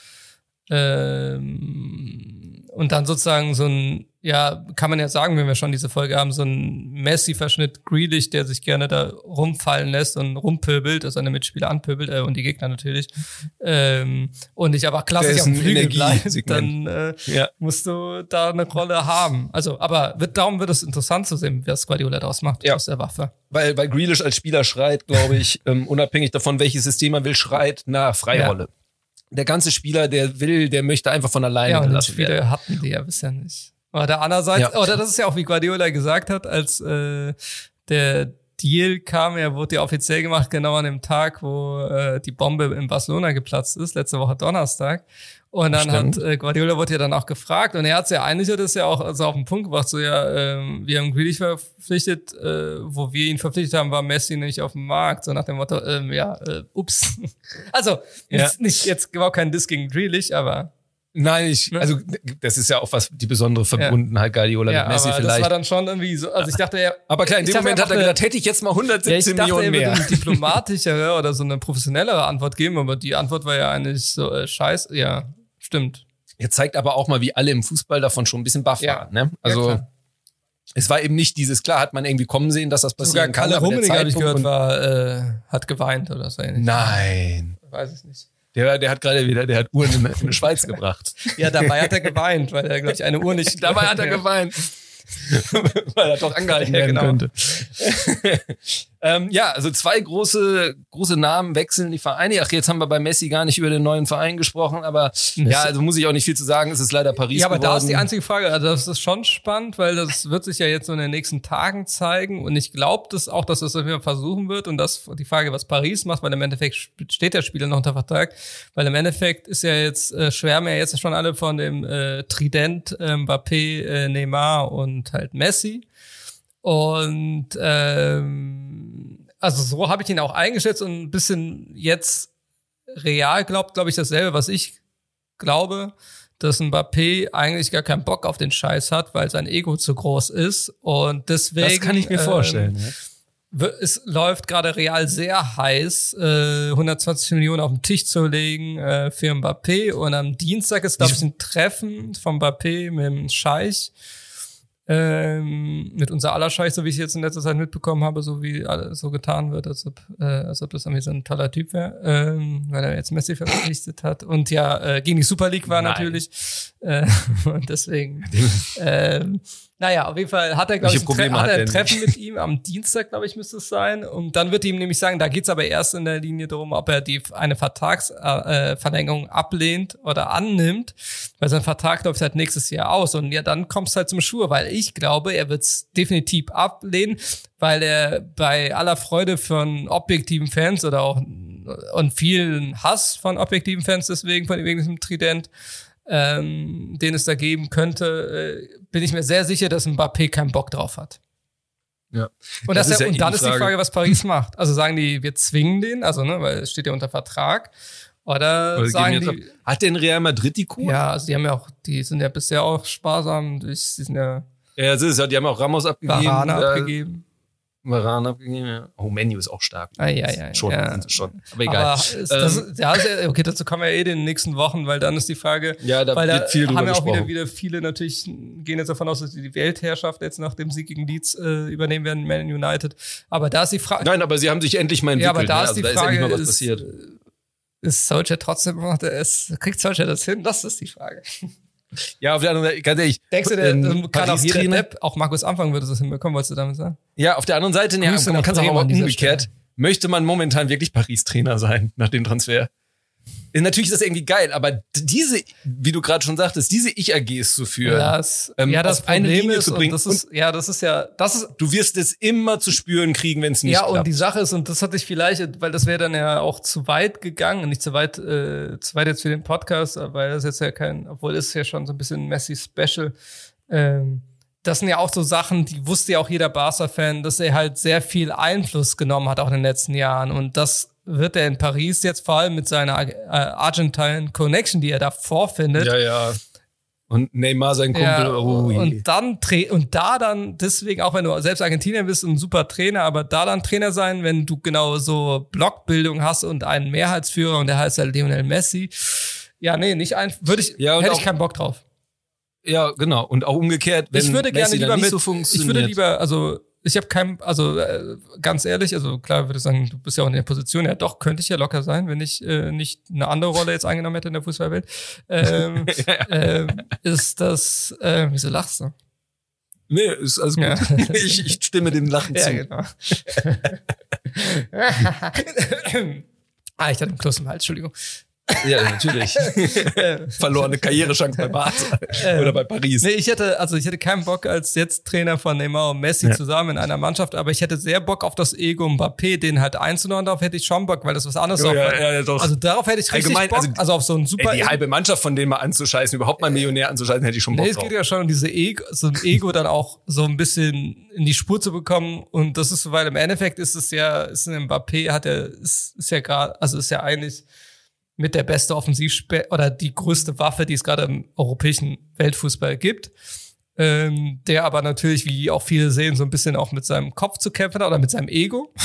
Ähm, und dann sozusagen so ein, ja, kann man ja sagen, wenn wir schon diese Folge haben, so ein Messi-Verschnitt Grealish, der sich gerne da rumfallen lässt und rumpöbelt, also seine Mitspieler anpöbelt äh, und die Gegner natürlich. Ähm, und nicht aber klassisch ein Flügel Energiesegment. dann äh, Ja. musst du da eine Rolle haben. Also, aber wird, darum wird es interessant zu sehen, was Guardiola daraus macht Ja. aus der Waffe. Weil, weil Grealish als Spieler schreit, glaube ich, ähm, unabhängig davon, welches System er will, schreit nach Freirolle. Der ganze Spieler, der will, der möchte einfach von alleine Ja, gelassen werden. Spieler hatten die ja bisher nicht. Oder andererseits, Ja. oder das ist ja auch wie Guardiola gesagt hat, als äh, der Deal kam, er wurde ja offiziell gemacht, genau an dem Tag, wo äh, die Bombe in Barcelona geplatzt ist, letzte Woche Donnerstag. Und dann Stimmt. hat äh, Guardiola wurde ja dann auch gefragt und er hat ja eigentlich hat das ja auch also auf den Punkt gebracht, so ja, ähm, wir haben Grealish verpflichtet, äh, wo wir ihn verpflichtet haben, war Messi nicht auf dem Markt, so nach dem Motto, ähm, ja, äh, ups. Also Ja. nicht, nicht jetzt überhaupt kein Diss gegen Grealish, aber Nein, ich, also das ist ja auch was die besondere Verbundenheit Guardiola ja, mit Messi aber vielleicht. das war dann schon irgendwie so, also ich dachte ja, aber klar, in dem Moment hat er gedacht, hätte ich jetzt mal ja, ich 117 dachte, Millionen mehr. eine diplomatischere oder so eine professionellere Antwort geben, aber die Antwort war ja eigentlich so, äh, scheiß, ja, stimmt. Er zeigt aber auch mal, wie alle im Fußball davon schon ein bisschen baff Ja. waren. Ne? Also ja, es war eben nicht dieses, klar hat man irgendwie kommen sehen, dass das sogar passieren kann. Kalle Rummenigge, habe ich gehört, war, äh, hat geweint oder so ähnlich. Nein. Weiß ich nicht. Der, der hat gerade wieder, der hat Uhren in, in die Schweiz gebracht. Ja, dabei hat er geweint, weil er, glaube ich, eine Uhr nicht. Dabei hat er geweint. Weil er doch angehalten Ja, werden genau. könnte. Ähm, ja, also zwei große, große Namen wechseln die Vereine. Ach, jetzt haben wir bei Messi gar nicht über den neuen Verein gesprochen, aber ja, also muss ich auch nicht viel zu sagen. Es ist leider Paris Ja, aber geworden. da ist die einzige Frage, also das ist schon spannend, weil das wird sich ja jetzt so in den nächsten Tagen zeigen und ich glaube das auch, dass das Fall versuchen wird und das die Frage, was Paris macht, weil im Endeffekt steht der Spieler noch unter Vertrag, weil im Endeffekt ist ja jetzt, äh, schwärmen ja jetzt schon alle von dem äh, Trident äh, Mbappé, äh, Neymar und halt Messi und ähm, also so habe ich ihn auch eingeschätzt und ein bisschen jetzt real glaubt, glaube ich, dasselbe, was ich glaube, dass Mbappé eigentlich gar keinen Bock auf den Scheiß hat, weil sein Ego zu groß ist. Und deswegen. das kann ich mir ähm, vorstellen. ja. w- Es läuft gerade real sehr heiß, äh, 120 Millionen auf den Tisch zu legen äh, für Mbappé. Und am Dienstag ist, glaube ich, ein Treffen von Mbappé mit dem Scheich. Ähm, mit unser aller Scheich, so wie ich es jetzt in letzter Zeit mitbekommen habe, so wie alles so getan wird, als ob, äh, als ob das irgendwie so ein toller Typ wäre, ähm, weil er jetzt Messi verpflichtet hat. Und ja, äh, gegen die Super League war Nein. natürlich. Äh, und deswegen. ähm, naja, auf jeden Fall hat er, glaube ich, ein, Tre hat er ein? Treffen mit ihm am Dienstag, glaube ich, müsste es sein. Und dann wird ihm nämlich sagen, da geht's aber erst in der Linie darum, ob er die eine Vertragsverlängerung äh, Verlängerung ablehnt oder annimmt, weil sein Vertrag läuft halt nächstes Jahr aus. Und ja, dann kommst halt zum Schuhe, weil ich glaube, er wird's definitiv ablehnen, weil er bei aller Freude von objektiven Fans oder auch und vielen Hass von objektiven Fans deswegen, von wegen diesem Trident, ähm, den es da geben könnte, äh, bin ich mir sehr sicher, dass Mbappé keinen Bock drauf hat. Ja. Und, Das das ist ja und eh dann die ist die Frage. Frage, was Paris macht. Also sagen die, wir zwingen den, also ne, weil es steht ja unter Vertrag. Oder, Oder sagen die, ab. Hat denn Real Madrid die Kohle? ja, also die haben ja auch, die sind ja bisher auch sparsam, die sind ja Ja, das ist ja, die haben auch Ramos abgegeben. Varane äh, abgegeben. Varane abgegeben, ja. Oh, Menu ist auch stark. Ah, ja, ja, schon, ja. schon. Aber egal. Aber ist, das, ist- ja, ist ja, okay, dazu kommen wir ja eh in den nächsten Wochen, weil dann ist die Frage, ja, da weil da viel drüber haben ja auch wieder, wieder viele natürlich, gehen jetzt davon aus, dass sie die Weltherrschaft jetzt nach dem Sieg gegen Leeds äh, übernehmen werden, Man United. Aber da ist die Frage, Nein, aber sie haben sich endlich mal ja, entwickelt. aber da ne? ist also die da ist Frage, endlich mal was ist, passiert. ist Solskjaer trotzdem noch, der ist, kriegt Solskjaer das hin? Das ist die Frage. Ja, auf der anderen Seite, ganz ehrlich. Denkst du, der ähm, kann auch jeder Depp, auch Markus Anfang würde das hinbekommen, wolltest du damit sagen? Ja, auf der anderen Seite, ja, man kann es auch mal umgekehrt. Möchte man momentan wirklich Paris-Trainer sein nach dem Transfer? Natürlich ist das irgendwie geil, aber diese, wie du gerade schon sagtest, diese Ich-AGs zu führen, Ja, das, ähm, ja, das auf eine Problem Linie ist, zu bringen das ist, ja, das ist ja, das ist, du wirst es immer zu spüren kriegen, wenn es nicht ja, klappt. und die Sache ist, und das hatte ich vielleicht, weil das wäre dann ja auch zu weit gegangen, nicht zu weit, äh, zu weit jetzt für den Podcast, weil das jetzt ja kein, obwohl es ja schon so ein bisschen Messi-Special, ähm, das sind ja auch so Sachen, die wusste ja auch jeder Barca-Fan, dass er halt sehr viel Einfluss genommen hat, auch in den letzten Jahren. Und das wird er in Paris jetzt vor allem mit seiner äh, Argentine Connection, die er da vorfindet, ja, ja. Und Neymar, sein Kumpel, Ja, oh, und dann und da dann deswegen auch wenn du selbst Argentinier bist ein super Trainer, aber da dann Trainer sein, wenn du genau so Blockbildung hast und einen Mehrheitsführer und der heißt halt Lionel Messi. Ja, nee, nicht ein würde ich Ja, und hätte auch- ich keinen Bock drauf. ja, genau. Und auch umgekehrt, wenn ich würde gerne Messi lieber nicht mit so ich würde lieber also ich habe kein, also äh, ganz ehrlich, also klar würde ich sagen, du bist ja auch in der Position, ja doch, könnte ich ja locker sein, wenn ich äh, nicht eine andere Rolle jetzt eingenommen hätte in der Fußballwelt. Ähm, ähm, ist das, äh, wieso lachst du? nee, ist alles gut. Ja. ich, ich stimme dem Lachen Ja, zu. genau. ah, ich hatte einen Kloß im Hals, Entschuldigung. Ja, natürlich. Verlorene Karrierechance bei Barca oder bei Paris. Nee, ich hätte, also ich hätte keinen Bock als jetzt Trainer von Neymar und Messi Ja. zusammen in einer Mannschaft, aber ich hätte sehr Bock auf das Ego Mbappé, den halt einzunehmen, darauf hätte ich schon Bock, weil das was anderes Ja, auch- ja, ja, doch. Also darauf hätte ich richtig Allgemein, Bock, also- also, auf so einen super Ey, die halbe Mannschaft von denen mal anzuscheißen, überhaupt mal Millionär anzuscheißen, hätte ich schon Bock Nee, es drauf. geht ja schon um diese Ego, so ein Ego dann auch so ein bisschen in die Spur zu bekommen. Und das ist, weil im Endeffekt ist es ja, ist ein Mbappé, hat er, ist, ist ja gerade, also ist ja eigentlich mit der beste Offensivspe oder die größte Waffe, die es gerade im europäischen Weltfußball gibt. Ähm, der aber natürlich, wie auch viele sehen, so ein bisschen auch mit seinem Kopf zu kämpfen hat oder mit seinem Ego.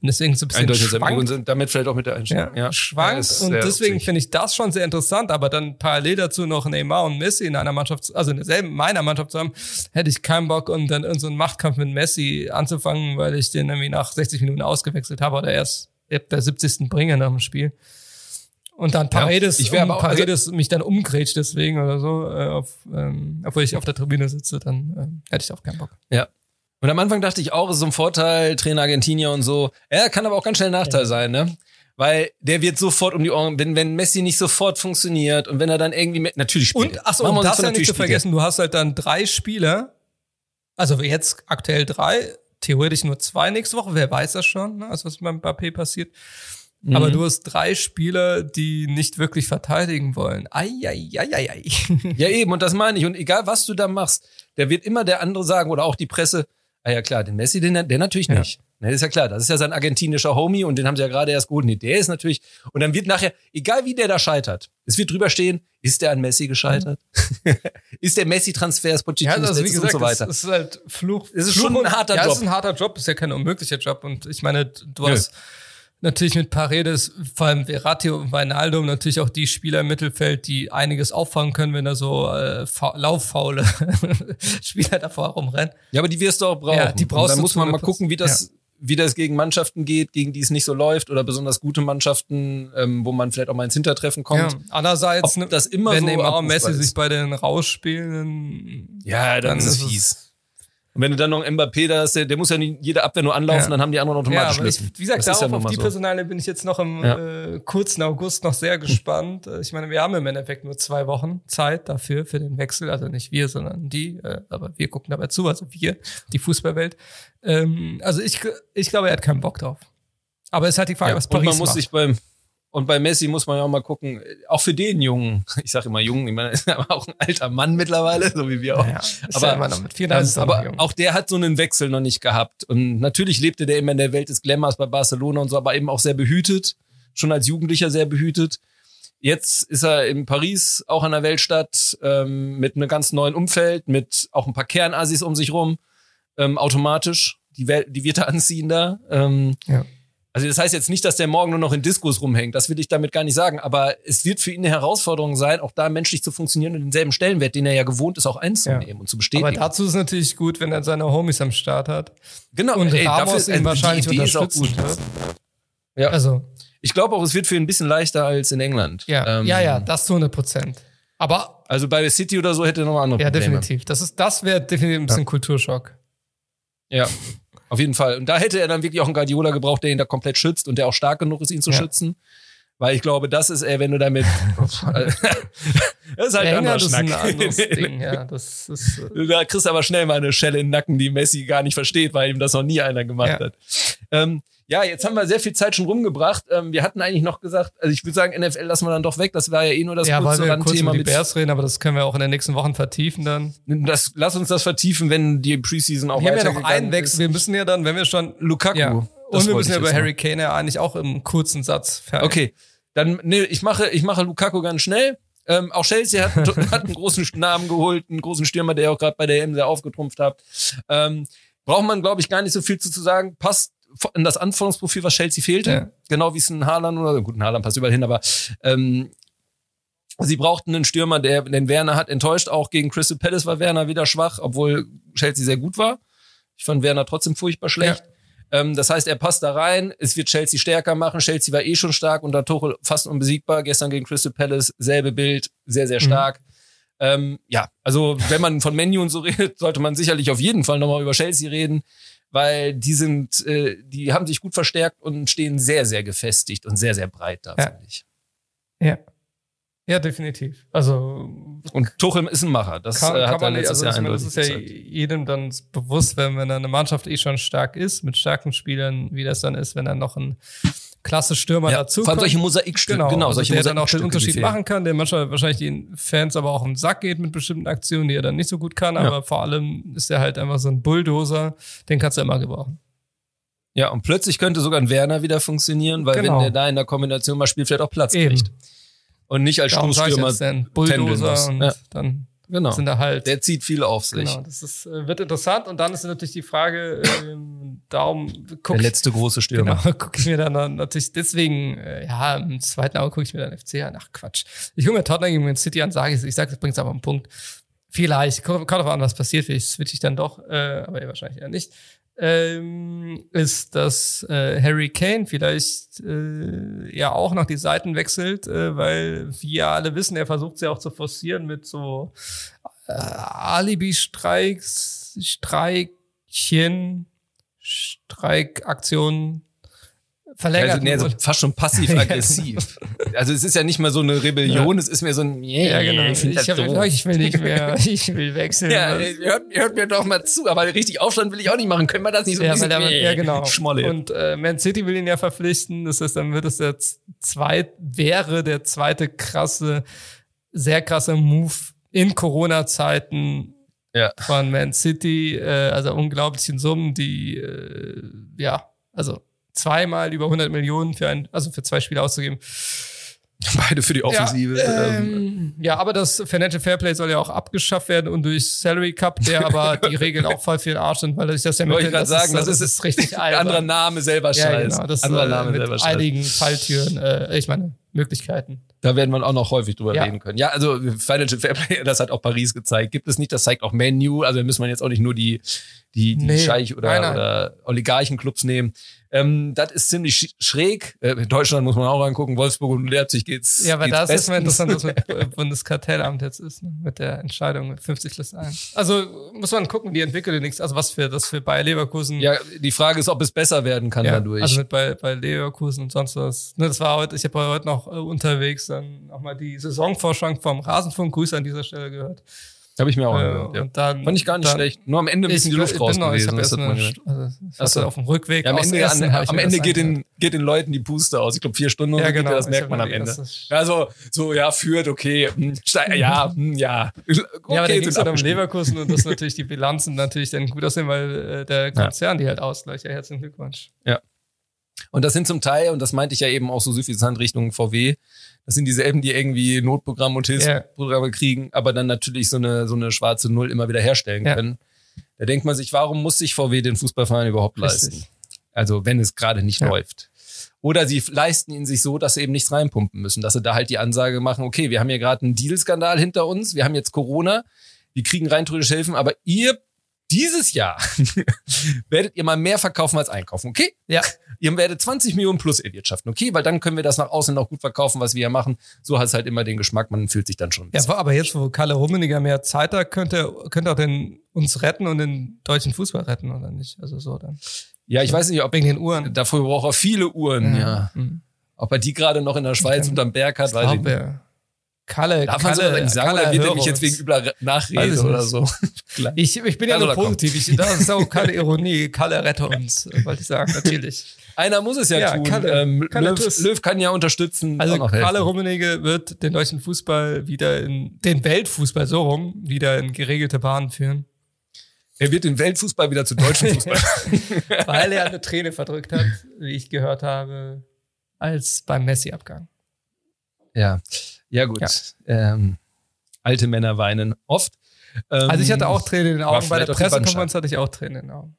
Und deswegen so ein bisschen Eindeutig schwankt. und sind damit vielleicht auch mit der Einstellung. Ja, Ja, schwankt. Ja, und deswegen finde ich das schon sehr interessant. Aber dann parallel dazu noch Neymar und Messi in einer Mannschaft, also in derselben meiner Mannschaft zu haben, hätte ich keinen Bock, um dann irgendeinen so einen Machtkampf mit Messi anzufangen, weil ich den irgendwie nach 60 Minuten ausgewechselt habe oder erst ab der 70. bringe nach dem Spiel. Und dann Paredes, ich wär um, aber auch- also Paredes mich dann umgrätscht deswegen oder so, äh, auf, ähm, obwohl ich auf der Tribüne sitze, dann ähm, hätte ich auch keinen Bock. Ja. Und am Anfang dachte ich auch, es ist so ein Vorteil, Trainer Argentinier und so. Ja, kann aber auch ganz schnell ein Nachteil sein, ne? Weil der wird sofort um die Ohren, wenn, wenn Messi nicht sofort funktioniert und wenn er dann irgendwie, natürlich spielt. Und, ach so, Machen wir und uns das ja nicht zu er. vergessen, du hast halt dann drei Spieler, also jetzt aktuell drei, theoretisch nur zwei nächste Woche, wer weiß das schon, ne? also was beim Mbappé passiert. Mhm. Aber du hast drei Spieler, die nicht wirklich verteidigen wollen. Eieieiei. Ja, eben, und das meine ich. Und egal, was du da machst, der wird immer der andere sagen oder auch die Presse, ah ja klar, den Messi, den, der natürlich Ja. nicht. Ne, ist ja klar, das ist ja sein argentinischer Homie und den haben sie ja gerade erst geholt. Nee, der ist natürlich, und dann wird nachher, egal wie der da scheitert, es wird drüber stehen, ist der an Messi gescheitert? ist der Messi-Transfers, Ja, Pochettino also wie und gesagt, so weiter? es, ist halt Fluch. Es ist Fluch schon ein und- harter ja, Job. es ist ein harter Job, ist ja kein unmöglicher Job. Und ich meine, du Nö. hast natürlich mit Paredes, vor allem Verratti und Wijnaldum, natürlich auch die Spieler im Mittelfeld, die einiges auffangen können, wenn da so äh, fa- lauffaule Spieler davor rumrennen. Ja, aber die wirst du auch brauchen. Ja, die brauchst und dann du muss man mal 100%. gucken, wie das, wie das gegen Mannschaften geht, gegen die es nicht so läuft oder besonders gute Mannschaften, ähm, wo man vielleicht auch mal ins Hintertreffen kommt. Ja. Andererseits, Ob das immer wenn so Neymar und Messi ist. sich bei den rausspielen, Ja, dann, Dann ist es ist es- fies. Und wenn du dann noch einen Mbappé da hast, der, der muss ja nicht jede Abwehr nur anlaufen, Ja. dann haben die anderen Ja, automatisch aber ich, wie gesagt, darauf ja auf die so. Personale bin ich jetzt noch im Ja. äh, kurzen August noch sehr gespannt. Äh, Ich meine, wir haben im Endeffekt nur zwei Wochen Zeit dafür, für den Wechsel. Also nicht wir, sondern die. Äh, aber wir gucken dabei zu, also wir, die Fußballwelt. Ähm, also ich, ich glaube, er hat keinen Bock drauf. Aber es ist halt die Frage, Ja, was und Paris man muss macht. sich beim und bei Messi muss man ja auch mal gucken, auch für den Jungen, ich sage immer Jungen, ich meine, er ist aber auch ein alter Mann mittlerweile, so wie wir auch. ja, aber- ja immer noch mit 34 ist er noch aber auch der hat so einen Wechsel noch nicht gehabt. Und natürlich lebte der immer in der Welt des Glamours bei Barcelona und so, aber eben auch sehr behütet, schon als Jugendlicher sehr behütet. Jetzt ist er in Paris, auch an der Weltstadt, ähm, mit einem ganz neuen Umfeld, mit auch ein paar Kernassis um sich rum, ähm, automatisch. Die, Welt, die wird er anziehen da. Ähm, Ja. Also das heißt jetzt nicht, dass der morgen nur noch in Diskos rumhängt. Das will ich damit gar nicht sagen. Aber es wird für ihn eine Herausforderung sein, auch da menschlich zu funktionieren und denselben Stellenwert, den er ja gewohnt ist, auch einzunehmen und zu bestätigen. Aber dazu ist natürlich gut, wenn er seine Homies am Start hat. genau. Und ey, Ramos dafür- ihn wahrscheinlich die Idee ist auch unterstützen gut. Ja. Also, Ich glaube auch, es wird für ihn ein bisschen leichter als in England. ja, Ähm, ja, ja, das zu 100 Prozent. Aber, Also bei der City oder so hätte er noch andere ja, Probleme. definitiv. Das ist, das wäre definitiv ein bisschen Kulturschock. Ja, auf jeden Fall. Und da hätte er dann wirklich auch einen Guardiola gebraucht, der ihn da komplett schützt und der auch stark genug ist, ihn zu Ja. schützen. Weil ich glaube, das ist er, wenn du damit. das ist halt ein anderer England ist ein Schnack. anderes Ding, ja. Das ist, äh, Da kriegst du aber schnell mal eine Schelle in den Nacken, die Messi gar nicht versteht, weil ihm das noch nie einer gemacht Ja. hat. Ähm, ja, jetzt haben wir sehr viel Zeit schon rumgebracht. Ähm, wir hatten eigentlich noch gesagt, also ich würde sagen, NFL lassen wir dann doch weg. Das war ja eh nur das ja, weil kurze wir kurz Randthema über die mit. Bears reden, aber das können wir auch in den nächsten Wochen vertiefen dann. Das, lass uns das vertiefen, wenn die Preseason auch Wir haben ja noch einen Wechsel. Wir müssen ja dann, wenn wir schon. Lukaku. Ja. Und wir müssen ja über. Harry Kane ja eigentlich auch im kurzen Satz fertig. Okay, dann nee, ich mache ich mache Lukaku ganz schnell. Ähm, auch Chelsea hat, hat einen großen Namen geholt, einen großen Stürmer, der auch gerade bei der EM sehr aufgetrumpft hat. Ähm, braucht man, glaube ich, gar nicht so viel zu, zu sagen. Passt in das Anforderungsprofil, was Chelsea fehlte. Ja. Genau wie es ein Haaland oder gut, ein Haaland passt überall hin, aber ähm, sie brauchten einen Stürmer, der den Werner hat enttäuscht. Auch gegen Crystal Palace war Werner wieder schwach, obwohl Chelsea sehr gut war. Ich fand Werner trotzdem furchtbar schlecht. Ähm, das heißt, er passt da rein. Es wird Chelsea stärker machen. Chelsea war eh schon stark unter Tuchel fast unbesiegbar. Gestern gegen Crystal Palace selbe Bild, sehr sehr stark. Ähm, ja, also wenn man von Menu und so redet, sollte man sicherlich auf jeden Fall nochmal über Chelsea reden, weil die sind, äh, die haben sich gut verstärkt und stehen sehr sehr gefestigt und sehr sehr breit da Ja. finde ich. Ja. Ja, definitiv. Also Und Tuchel ist ein Macher. Das kann, äh, kann hat er man letztes also Jahr ich meine, das ist ja gezeigt. jedem dann bewusst, wenn, wenn eine Mannschaft eh schon stark ist, mit starken Spielern, wie das dann ist, wenn dann noch ein klasse Stürmer Ja, dazu vor allem solche Mosaikstücke, Genau, genau, also solche der dann auch den Unterschied machen kann, der manchmal wahrscheinlich den Fans aber auch im Sack geht mit bestimmten Aktionen, die er dann nicht so gut kann, Ja. aber vor allem ist er halt einfach so ein Bulldozer, den kannst du immer gebrauchen. Ja, und plötzlich könnte sogar ein Werner wieder funktionieren, weil Genau. wenn der da in der Kombination mal spielt, vielleicht auch Platz Eben. kriegt. Und nicht als tändeln Bulldozer muss. und Ja. dann Genau. sind da halt Der zieht viel auf sich. Genau, das ist, äh, wird interessant und dann ist natürlich die Frage, ähm, darum guck, Der letzte große Stürmer. genau, gucke ich mir dann, dann natürlich deswegen, äh, ja, im zweiten Auge gucke ich mir dann FC an. Ach Quatsch. Ich gucke mir Tottenham gegen Man City an, sage ich, ich sage, das bringt aber einen Punkt. Vielleicht, kommt kommt drauf an, was passiert, vielleicht switche ich dann doch, äh, aber wahrscheinlich eher nicht. Ähm, ist, dass äh, Harry Kane vielleicht äh, ja auch noch die Seiten wechselt, äh, weil wir alle wissen, er versucht sie auch zu forcieren mit so äh, Alibi-Streiks, Streikchen, Streikaktionen, verlängert. Also, nee, also fast schon passiv-aggressiv. also es ist ja nicht mehr so eine Rebellion, es ist mehr so ein ja, genau. ich Ich, hab, ich will nicht mehr, ich will wechseln. Ja, hört, hört mir doch mal zu, aber richtig Aufstand will ich auch nicht machen. Können wir das nicht so ein Ja, bisschen weil der, ja, genau. Schmolle. Und äh, Man City will ihn ja verpflichten. Das heißt, dann wird es der zweit, wäre der zweite krasse, sehr krasse Move in Corona-Zeiten Ja. von Man City. Äh, also unglaublichen Summen, die, äh, ja, also zweimal über 100 Millionen für ein, also für zwei Spiele auszugeben. Beide für die Offensive. Ja, ähm, ähm, ja, aber das Financial Fairplay soll ja auch abgeschafft werden und durch Salary Cup, der aber die Regeln auch voll für den Arsch sind, weil sich das ja Wollte ich mit- gerade sagen, das das ist- ist richtig albern. anderer Name, selber Ja, Scheiß. genau. Das anderer äh, Name, mit selber Scheiß. einigen Falltüren, äh, ich meine, Möglichkeiten. Da werden wir auch noch häufig drüber Ja. reden können. Ja, also Financial Fairplay, das hat auch Paris gezeigt. Gibt es nicht, das zeigt auch Menu. Also da müssen wir jetzt auch nicht nur die, die, die Nee. Scheich- oder, oder Oligarchenclubs nehmen. Ähm, das ist ziemlich sch- schräg. Äh, in Deutschland muss man auch angucken. Wolfsburg und Leipzig geht's. Ja, aber geht's da ist jetzt mal interessant, was mit äh, Bundeskartellamt jetzt ist, ne? mit der Entscheidung mit 50 plus 1. Also muss man gucken, die entwickeln nichts. Also was für das für Bayer Leverkusen. Ja, die Frage ist, ob es besser werden kann Ja, dadurch. Also mit bei, bei Leverkusen und sonst was. Ne, das war heute, ich habe heute noch äh, unterwegs dann nochmal die Saisonvorschau vom Rasenfunk, Grüße an dieser Stelle gehört. Habe ich mir auch Äh, angehört, ja. und dann, Fand ich gar nicht dann, schlecht. Nur am Ende ein bisschen die Luft ich raus noch, ich gewesen. Das hat man also ich auf dem Rückweg Ja, am Ende, Essen an, ich am Ende geht, den, geht den Leuten die Puste aus. Ich glaube, vier Stunden ja, genau, das ich merkt man am Ende. Also, so, ja, führt, okay, hm, ja, hm, ja. Okay, ja, aber da ging es halt um. Leverkusen und das natürlich die Bilanzen natürlich dann gut aussehen, weil äh, der Konzern die halt ausgleicht. Ja, herzlichen Glückwunsch. Und das sind zum Teil, und das meinte ich ja eben auch so suffisant Richtung VW, Das sind dieselben, die irgendwie Notprogramme und Hilfsprogramme ja. kriegen, aber dann natürlich so eine, so eine schwarze Null immer wieder herstellen ja. können. Da denkt man sich, warum muss sich VW den Fußballverein überhaupt Richtig. leisten? Also wenn es gerade nicht ja. läuft. Oder sie leisten ihn sich so, dass sie eben nichts reinpumpen müssen, dass sie da halt die Ansage machen, okay, wir haben hier gerade einen Deal-Skandal hinter uns, wir haben jetzt Corona, wir kriegen rein theoretisch helfen, aber ihr dieses Jahr werdet ihr mal mehr verkaufen als einkaufen, okay? Ja. Ihr werdet 20 Millionen plus erwirtschaften, okay? Weil dann können wir das nach außen auch gut verkaufen, was wir hier machen. So hat es halt immer den Geschmack, man fühlt sich dann schon. Ja, aber jetzt, wo Kalle Rummeniger mehr Zeit hat, könnte, könnte auch den uns retten und den deutschen Fußball retten, oder nicht? Also so dann. Ja, ich weiß nicht, ob wegen den Uhren. Dafür braucht er viele Uhren, ja. ja. Mhm. Ob er die gerade noch in der Schweiz unterm Berg hat, weiß ich nicht. Ja. Kalle, Darf man Kalle, so sagen, Kalle oder wird er mich jetzt wegen übler Nachrede oder so? ich, ich bin ja also nur positiv. Ich, das ist auch keine Ironie. Kalle rette uns, wollte ich sagen, natürlich. Einer muss es ja, ja tun. Kalle, ähm, Kalle Löw, Löw, kann ja unterstützen. Also Kalle Rummenigge wird den deutschen Fußball wieder in, den Weltfußball so rum, wieder in geregelte Bahnen führen. Er wird den Weltfußball wieder zu deutschen Fußball. Weil er eine Träne verdrückt hat, wie ich gehört habe, als beim Messi-Abgang. Ja, ja gut. Ja. Ähm, alte Männer weinen oft. Ähm, also ich hatte auch Tränen in den Augen. Bei der Pressekonferenz hatte ich auch Tränen in den Augen.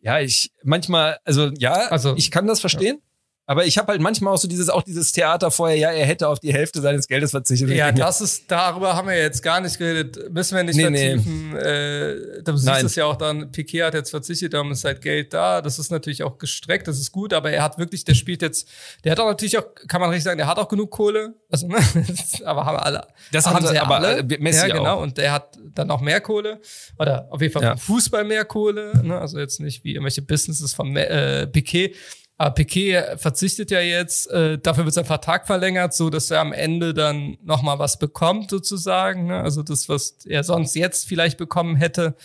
Ja, ich manchmal, also ja, also, ich kann das verstehen. Ja. Aber ich habe halt manchmal auch so dieses, auch dieses Theater vorher, ja, er hätte auf die Hälfte seines Geldes verzichtet. Ja, das ist, darüber haben wir jetzt gar nicht geredet. Müssen wir nicht nee, vertiefen. Nee. Äh, du siehst es ja auch dann, Piquet hat jetzt verzichtet, darum ist halt Geld da. Das ist natürlich auch gestreckt, das ist gut, aber er hat wirklich, der spielt jetzt, der hat auch natürlich auch, kann man richtig sagen, der hat auch genug Kohle. Also, ne? aber haben alle. Das haben, sie aber alle. Äh, Messi ja, genau. Auch. Und der hat dann noch mehr Kohle. Oder auf jeden Fall ja. Fußball mehr Kohle. Ne? Also jetzt nicht wie irgendwelche Businesses von äh, Piquet. Aber Piquet verzichtet ja jetzt, äh, dafür wird sein Vertrag verlängert, so dass er am Ende dann nochmal was bekommt, sozusagen. Ne? Also das, was er sonst jetzt vielleicht bekommen hätte.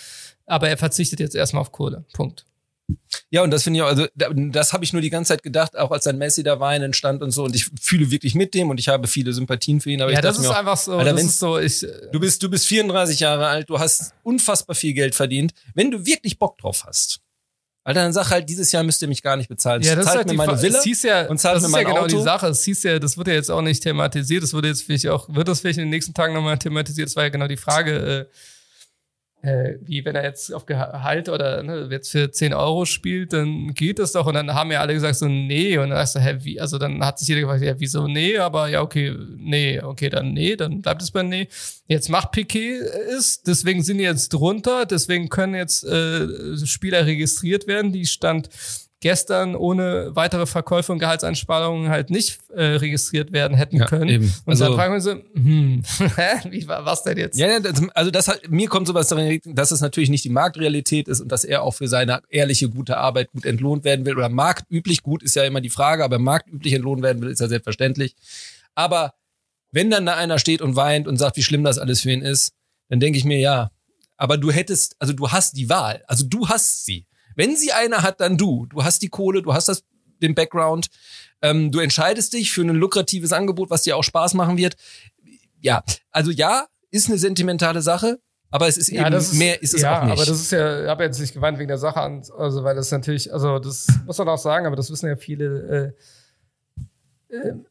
Aber er verzichtet jetzt erstmal auf Kohle. Punkt. Ja, und das finde ich auch, also das habe ich nur die ganze Zeit gedacht, auch als sein Messi da war in entstand und so. Und ich fühle wirklich mit dem und ich habe viele Sympathien für ihn. Aber ja, ich das ist auch, einfach so. Alter, das ist so ich, du bist, du bist 34 Jahre alt, du hast unfassbar viel Geld verdient. Wenn du wirklich Bock drauf hast, Alter, dann sag halt, dieses Jahr müsst ihr mich gar nicht bezahlen. Ja, das zahlt ist halt mir meine Villa es ja, und zahlt das mir mein ist ja genau Auto. die Sache. Es hieß ja, das wird ja jetzt auch nicht thematisiert. Das wurde jetzt vielleicht auch, wird das vielleicht in den nächsten Tagen nochmal thematisiert. Das war ja genau die Frage, äh, äh, wie wenn er jetzt auf Gehalt oder ne, jetzt für 10 Euro spielt, dann geht das doch. Und dann haben ja alle gesagt so, nee. Und dann hast du, hä, wie? Also dann hat sich jeder gefragt, ja, wieso nee? Aber ja, okay, nee, okay, dann nee, dann bleibt es bei nee. Jetzt macht Piquet es, deswegen sind die jetzt drunter, deswegen können jetzt äh, Spieler registriert werden, die stand gestern ohne weitere Verkäufe und Gehaltseinsparungen halt nicht äh, registriert werden hätten ja, können. Eben. Und also, dann fragen wir so, hm, wie war was denn jetzt? Ja, also das hat, mir kommt sowas darin, dass es natürlich nicht die Marktrealität ist und dass er auch für seine ehrliche, gute Arbeit gut entlohnt werden will. Oder marktüblich, gut ist ja immer die Frage, aber marktüblich entlohnt werden will, ist ja selbstverständlich. Aber wenn dann da einer steht und weint und sagt, wie schlimm das alles für ihn ist, dann denke ich mir, ja, aber du hättest, also du hast die Wahl, also du hast sie. Wenn sie einer hat, dann du. Du hast die Kohle, du hast das, den Background. Ähm, du entscheidest dich für ein lukratives Angebot, was dir auch Spaß machen wird. Ja, also ja, ist eine sentimentale Sache, aber es ist ja, eben ist, mehr ist es ja, auch nicht. aber das ist ja, ich habe jetzt nicht geweint wegen der Sache an, also weil das natürlich, also das muss man auch sagen, aber das wissen ja viele. Äh,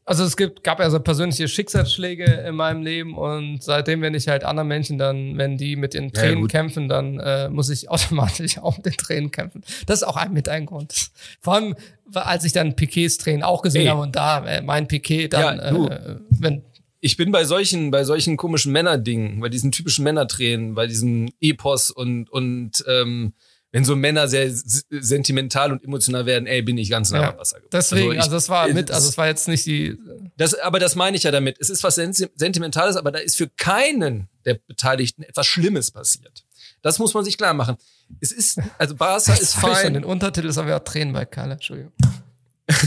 also es gibt, gab ja so persönliche Schicksalsschläge in meinem Leben und seitdem, wenn ich halt anderen Menschen dann, wenn die mit den Tränen ja, kämpfen, dann äh, muss ich automatisch auch mit den Tränen kämpfen. Das ist auch ein, mit ein Grund. Vor allem, als ich dann Piquets Tränen auch gesehen Ey. habe und da äh, mein Piquet dann, ja, äh, wenn ich bin bei solchen, bei solchen komischen Männerdingen, bei diesen typischen Männertränen, bei diesen Epos und und ähm, wenn so Männer sehr sentimental und emotional werden, ey, bin ich ganz nah am Wasser geworden. Deswegen, also, ich, also das war mit, also es war jetzt nicht die. Das, aber das meine ich ja damit. Es ist was Sentimentales, aber da ist für keinen der Beteiligten etwas Schlimmes passiert. Das muss man sich klar machen. Es ist, also Barca ist fein. Den Untertitel ist aber ja Tränen bei Kalle, Entschuldigung.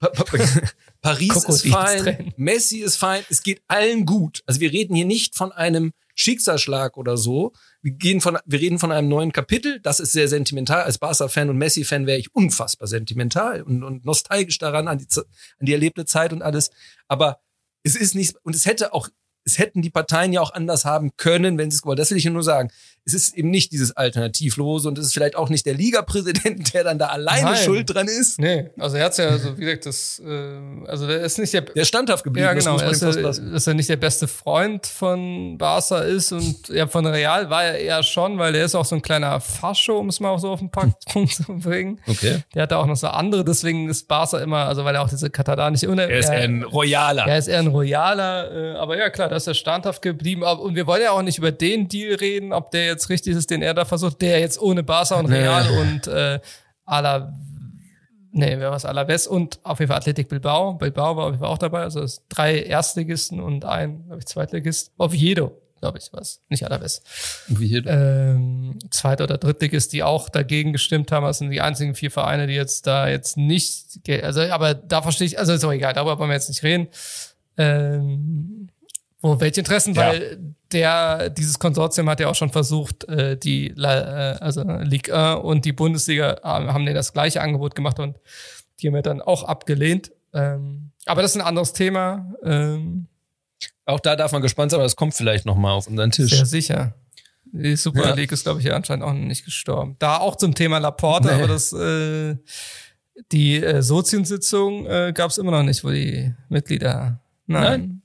Paris ist fein, Messi ist fein, es geht allen gut. Also wir reden hier nicht von einem Schicksalsschlag oder so. Wir, gehen von, wir reden von einem neuen Kapitel. Das ist sehr sentimental. Als Barca-Fan und Messi-Fan wäre ich unfassbar sentimental und, und nostalgisch daran, an die, an die erlebte Zeit und alles. Aber es ist nicht, und es hätte auch es hätten die Parteien ja auch anders haben können, wenn sie es gewollt. Das will ich nur sagen. Es ist eben nicht dieses Alternativlose und es ist vielleicht auch nicht der Ligapräsident, der dann da alleine Nein. schuld dran ist. Nee, also er hat's ja, also wie gesagt, das, äh, also der ist nicht der, Der standhaft geblieben. ja genau, muss er dass er nicht der beste Freund von Barca ist und ja, von Real war er eher schon, weil der ist auch so ein kleiner Fascho, um es mal so auf den Punkt zu bringen. Okay. Der hat da auch noch so andere, deswegen ist Barca immer, also weil er auch diese katalanische Er ist ja, ein Royaler. Er ist eher ein Royaler, äh, aber ja klar, ist er standhaft geblieben. Aber, und wir wollen ja auch nicht über den Deal reden, ob der jetzt richtig ist, den er da versucht, der jetzt ohne Barca und Nee. Real und äh, Ala, nee, wer was Alaves und auf jeden Fall Athletic Bilbao. Bilbao war auf jeden Fall auch dabei, also ist drei Erstligisten und ein, glaube ich, Zweitligist. Oviedo, glaube ich, was, nicht Alaves Wie hier. ähm, Zweit- oder Drittligist, die auch dagegen gestimmt haben. Das sind die einzigen vier Vereine, die jetzt da jetzt nicht, also, aber da verstehe ich, also ist auch egal, darüber wollen wir jetzt nicht reden. Ähm, wo, welche Interessen, Ja. weil der, dieses Konsortium hat ja auch schon versucht, äh, die, La- äh, also Ligue 1 und die Bundesliga haben haben denen das gleiche Angebot gemacht und die haben wir dann auch abgelehnt. Ähm, aber das ist ein anderes Thema, ähm, Auch da darf man gespannt sein, aber das kommt vielleicht noch mal auf unseren Tisch. Sehr sicher. Die Super Ja. League ist, glaube ich, ja anscheinend auch noch nicht gestorben. Da auch zum Thema Laporte, Nee. aber das, äh, die äh, Soziensitzung äh, gab es immer noch nicht, wo die Mitglieder. Nein. Nein?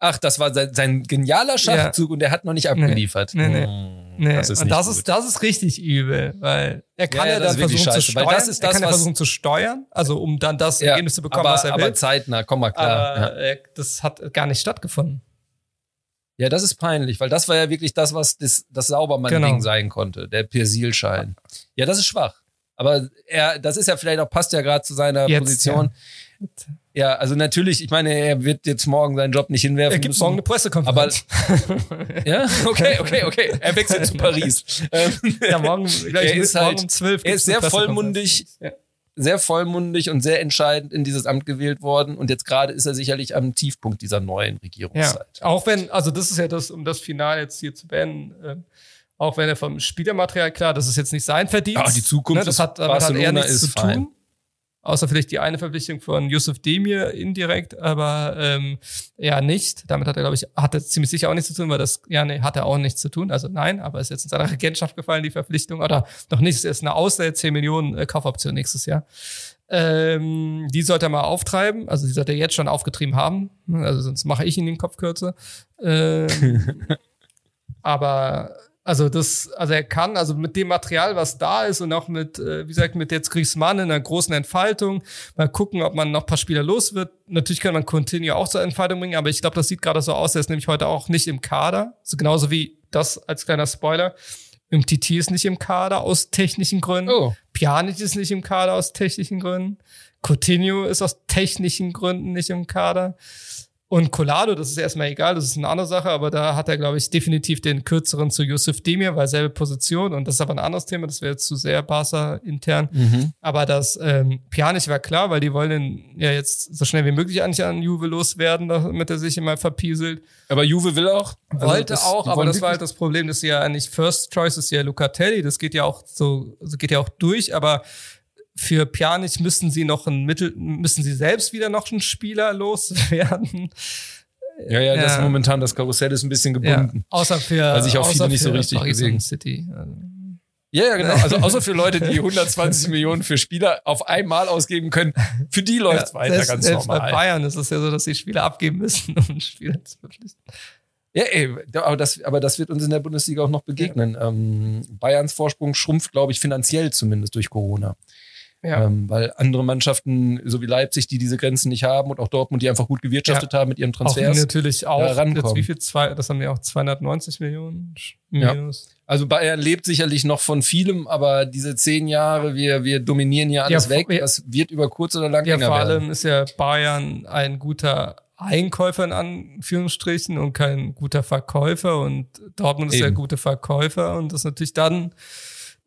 Ach, das war sein, sein genialer Schachzug und er hat noch nicht abgeliefert. Nee, nee. Hm, Nee. Das ist und das gut. ist, das ist richtig übel, weil er kann Ja, ja, ja, das dann versuchen zu scheiße, weil steuern. das ist er das, kann ja versuchen zu steuern, also um dann das Ja, Ergebnis zu bekommen, aber, was er aber will. zeitnah, komm mal klar. aber ja. das hat gar nicht stattgefunden. ja, das ist peinlich, weil das war ja wirklich das, was das, das Saubermann-Ding Genau. sein konnte, der Persilschein. Ja, das ist schwach. Aber er, das ist ja vielleicht auch, passt ja gerade zu seiner Jetzt, Position. Ja. Also natürlich, ich meine, er wird jetzt morgen seinen Job nicht hinwerfen Er gibt müssen. morgen eine Pressekonferenz. ja, okay, okay, okay. Er wechselt zu Paris. Ähm, ja, morgen, Er ist morgen halt- um 12 er gibt's ist sehr vollmundig. Ja. sehr vollmundig und sehr entscheidend in dieses Amt gewählt worden. Und jetzt gerade ist er sicherlich am Tiefpunkt dieser neuen Ja, Regierungszeit. auch wenn, also das ist ja das, um das Final jetzt hier zu beenden, ähm, auch wenn er vom Spielermaterial klar, das ist jetzt nicht sein Verdienst. Ah, die Zukunft ne, das hat, damit hat er nichts ist zu fein. Außer vielleicht die eine Verpflichtung von Yusuf Demir indirekt, aber ähm, ja nicht. Damit hat er, glaube ich, hat er ziemlich sicher auch nichts zu tun, weil das, ja, nee, hat er auch nichts zu tun. Also nein, aber ist jetzt in seiner Regentschaft gefallen, die Verpflichtung. Oder noch nicht, es ist eine Ausleihe, 10 Millionen äh, Kaufoption nächstes Jahr. Ähm, die sollte er mal auftreiben, also die sollte er jetzt schon aufgetrieben haben. Also sonst mache ich ihn den Kopf kürzer. Ähm, aber also das, also er kann, also mit dem Material, was da ist und auch mit, äh, wie gesagt, mit jetzt Griezmann in einer großen Entfaltung, mal gucken, ob man noch ein paar Spieler los wird. Natürlich kann man Coutinho auch zur Entfaltung bringen, aber ich glaube, das sieht gerade so aus, er ist nämlich heute auch nicht im Kader. So genauso wie das als kleiner Spoiler. Im TT ist nicht im Kader aus technischen Gründen. Oh. Pjanic ist nicht im Kader aus technischen Gründen. Coutinho ist aus technischen Gründen nicht im Kader. Und Colado, das ist erstmal egal, das ist eine andere Sache, aber da hat er, glaube ich, definitiv den kürzeren zu Yusuf Demir, weil selbe Position und das ist aber ein anderes Thema, das wäre jetzt zu sehr Barca intern. Mhm. Aber das ähm, Pjanic war klar, weil die wollen ja jetzt so schnell wie möglich eigentlich an Juve loswerden, damit er sich immer verpieselt. Aber Juve will auch. Also Wollte das- auch, aber das war halt das Problem, dass ja eigentlich First Choice ist ja Lucatelli, das geht ja auch so, das geht ja auch durch, aber für Pjanic müssen sie noch ein Mittel, müssen sie selbst wieder noch einen Spieler loswerden. Ja, ja, das Ja. momentan, das Karussell ist ein bisschen Ja, gebunden. außer für, Weil sich auch viele nicht so richtig Paris bewegen. City. Also, Ja, ja, genau. Also außer für Leute, die 120 Millionen für Spieler auf einmal ausgeben können, für die läuft's weiter selbst, ganz selbst normal. bei Bayern ist es ja so, dass die Spieler abgeben müssen, um Spieler zu verpflichten. Ja, ey, aber das, aber das wird uns in der Bundesliga auch noch begegnen. Ähm, Bayerns Vorsprung schrumpft, glaube ich, finanziell zumindest durch Corona. Ja. Ähm, weil andere Mannschaften, so wie Leipzig, die diese Grenzen nicht haben und auch Dortmund, die einfach gut gewirtschaftet haben mit ihren Auch Transfers. natürlich auch, da rankommen. jetzt wie viel, zwei, das haben wir auch 290 Millionen Ja. Also Bayern lebt sicherlich noch von vielem, aber diese zehn Jahre, wir, wir dominieren hier alles Ja, weg, ja. das wird über kurz oder lang Ja, länger vor werden. allem ist ja Bayern ein guter Einkäufer in Anführungsstrichen und kein guter Verkäufer und Dortmund ist der Eben. gute Verkäufer und das natürlich dann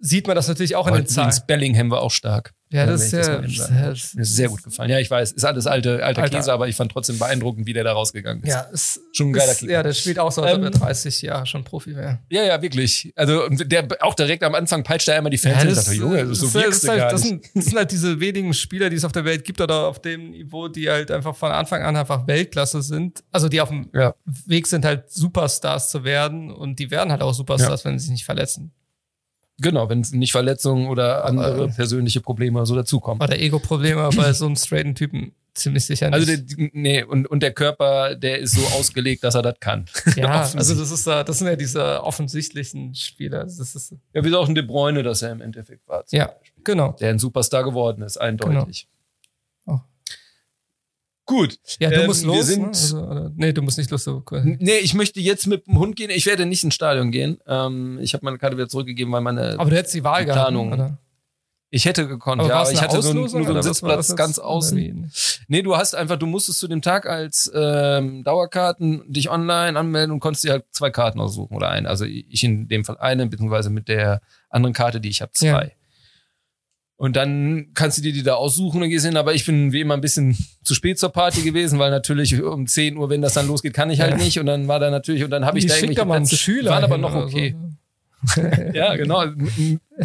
sieht man das natürlich auch in den Zahlen. Bellingham war auch stark. Ja, das ist ja. ja, darf. Mir ist sehr gut gefallen. Ja, ich weiß, ist alles alte, alter Alter. Käse, aber ich fand trotzdem beeindruckend, wie der da rausgegangen ist. Ja, ist, Schon ein geiler ist. Ja, der spielt auch so, als ob er Ähm, 30 Jahre schon Profi wäre. Ja, ja, wirklich. Also der auch direkt am Anfang peitscht er einmal die Fans hin und sagt, Junge, das so das wirkst du halt, gar das, nicht. sind, das sind halt diese wenigen Spieler, die es auf der Welt gibt oder auf dem Niveau, die halt einfach von Anfang an einfach Weltklasse sind. Also die auf dem Ja. Weg sind, halt Superstars zu werden und die werden halt auch Superstars, wenn sie sich nicht verletzen. Genau, wenn nicht Verletzungen oder andere persönliche Probleme so dazukommen. Oder Ego-Probleme bei so einem straighten Typen ziemlich sicher nicht. Also der, nee, und, und der Körper, der ist so ausgelegt, dass er das kann. ja, also das ist da, das sind ja diese offensichtlichen Spieler. Das ist, Ja, wie auch ein De Bruyne, dass er im Endeffekt war. ja, Beispiel. genau. Der ein Superstar geworden ist, eindeutig. Oh. Gut. Ja, du Ähm, musst wir los. sind- ne? also, nee, du musst nicht los. So, cool. Nee, ich möchte jetzt mit dem Hund gehen. Ich werde nicht ins Stadion gehen. Ähm, ich habe meine Karte wieder zurückgegeben, weil meine. Aber du hättest die Wahl Die gehabt. Planung. Oder? ich hätte gekonnt, Aber ja. Ich hatte so, nur Auslosung so einen was war das Sitzplatz ganz außen. Nee, du hast einfach, du musstest zu dem Tag als ähm, Dauerkarten dich online anmelden und konntest dir halt zwei Karten aussuchen oder eine. Also ich in dem Fall eine, beziehungsweise mit der anderen Karte, die ich habe, zwei. Ja. Und dann kannst du dir die da aussuchen und gehst hin. Aber ich bin wie immer ein bisschen zu spät zur Party gewesen, weil natürlich um 10 Uhr, wenn das dann losgeht, kann ich halt Ja. nicht. Und dann war da natürlich, und dann habe ich Die da irgendwelche mal einen Plätze, Schüler. waren aber noch okay. So. Ja, genau.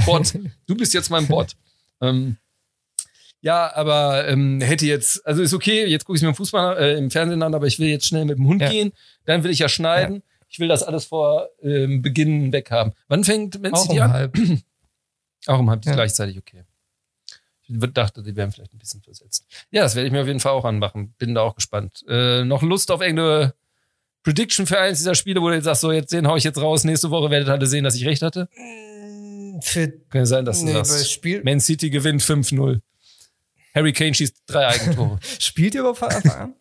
Bot. Du bist jetzt mein Bot. ähm, ja, aber ähm, hätte jetzt, also ist okay, jetzt gucke ich mir im Fußball äh, im Fernsehen an, aber ich will jetzt schnell mit dem Hund Ja. gehen. Dann will ich ja schneiden. Ich will das alles vor ähm, Beginn weg haben. Wann fängt Man Auch City um an? halb. Auch um halb Ja. gleichzeitig, okay. Ich dachte, die wären vielleicht ein bisschen versetzt. Ja, das werde ich mir auf jeden Fall auch anmachen. Bin da auch gespannt. Äh, noch Lust auf irgendeine Prediction für eins dieser Spiele, wo du jetzt sagst, so, jetzt den hau ich jetzt raus. Nächste Woche werdet ihr alle sehen, dass ich recht hatte. Für, Kann ja sein, dass du nee, sagst. Spiel, Man City gewinnt 5-0. Harry Kane schießt drei Eigentore. spielt ihr überhaupt von Anfang an?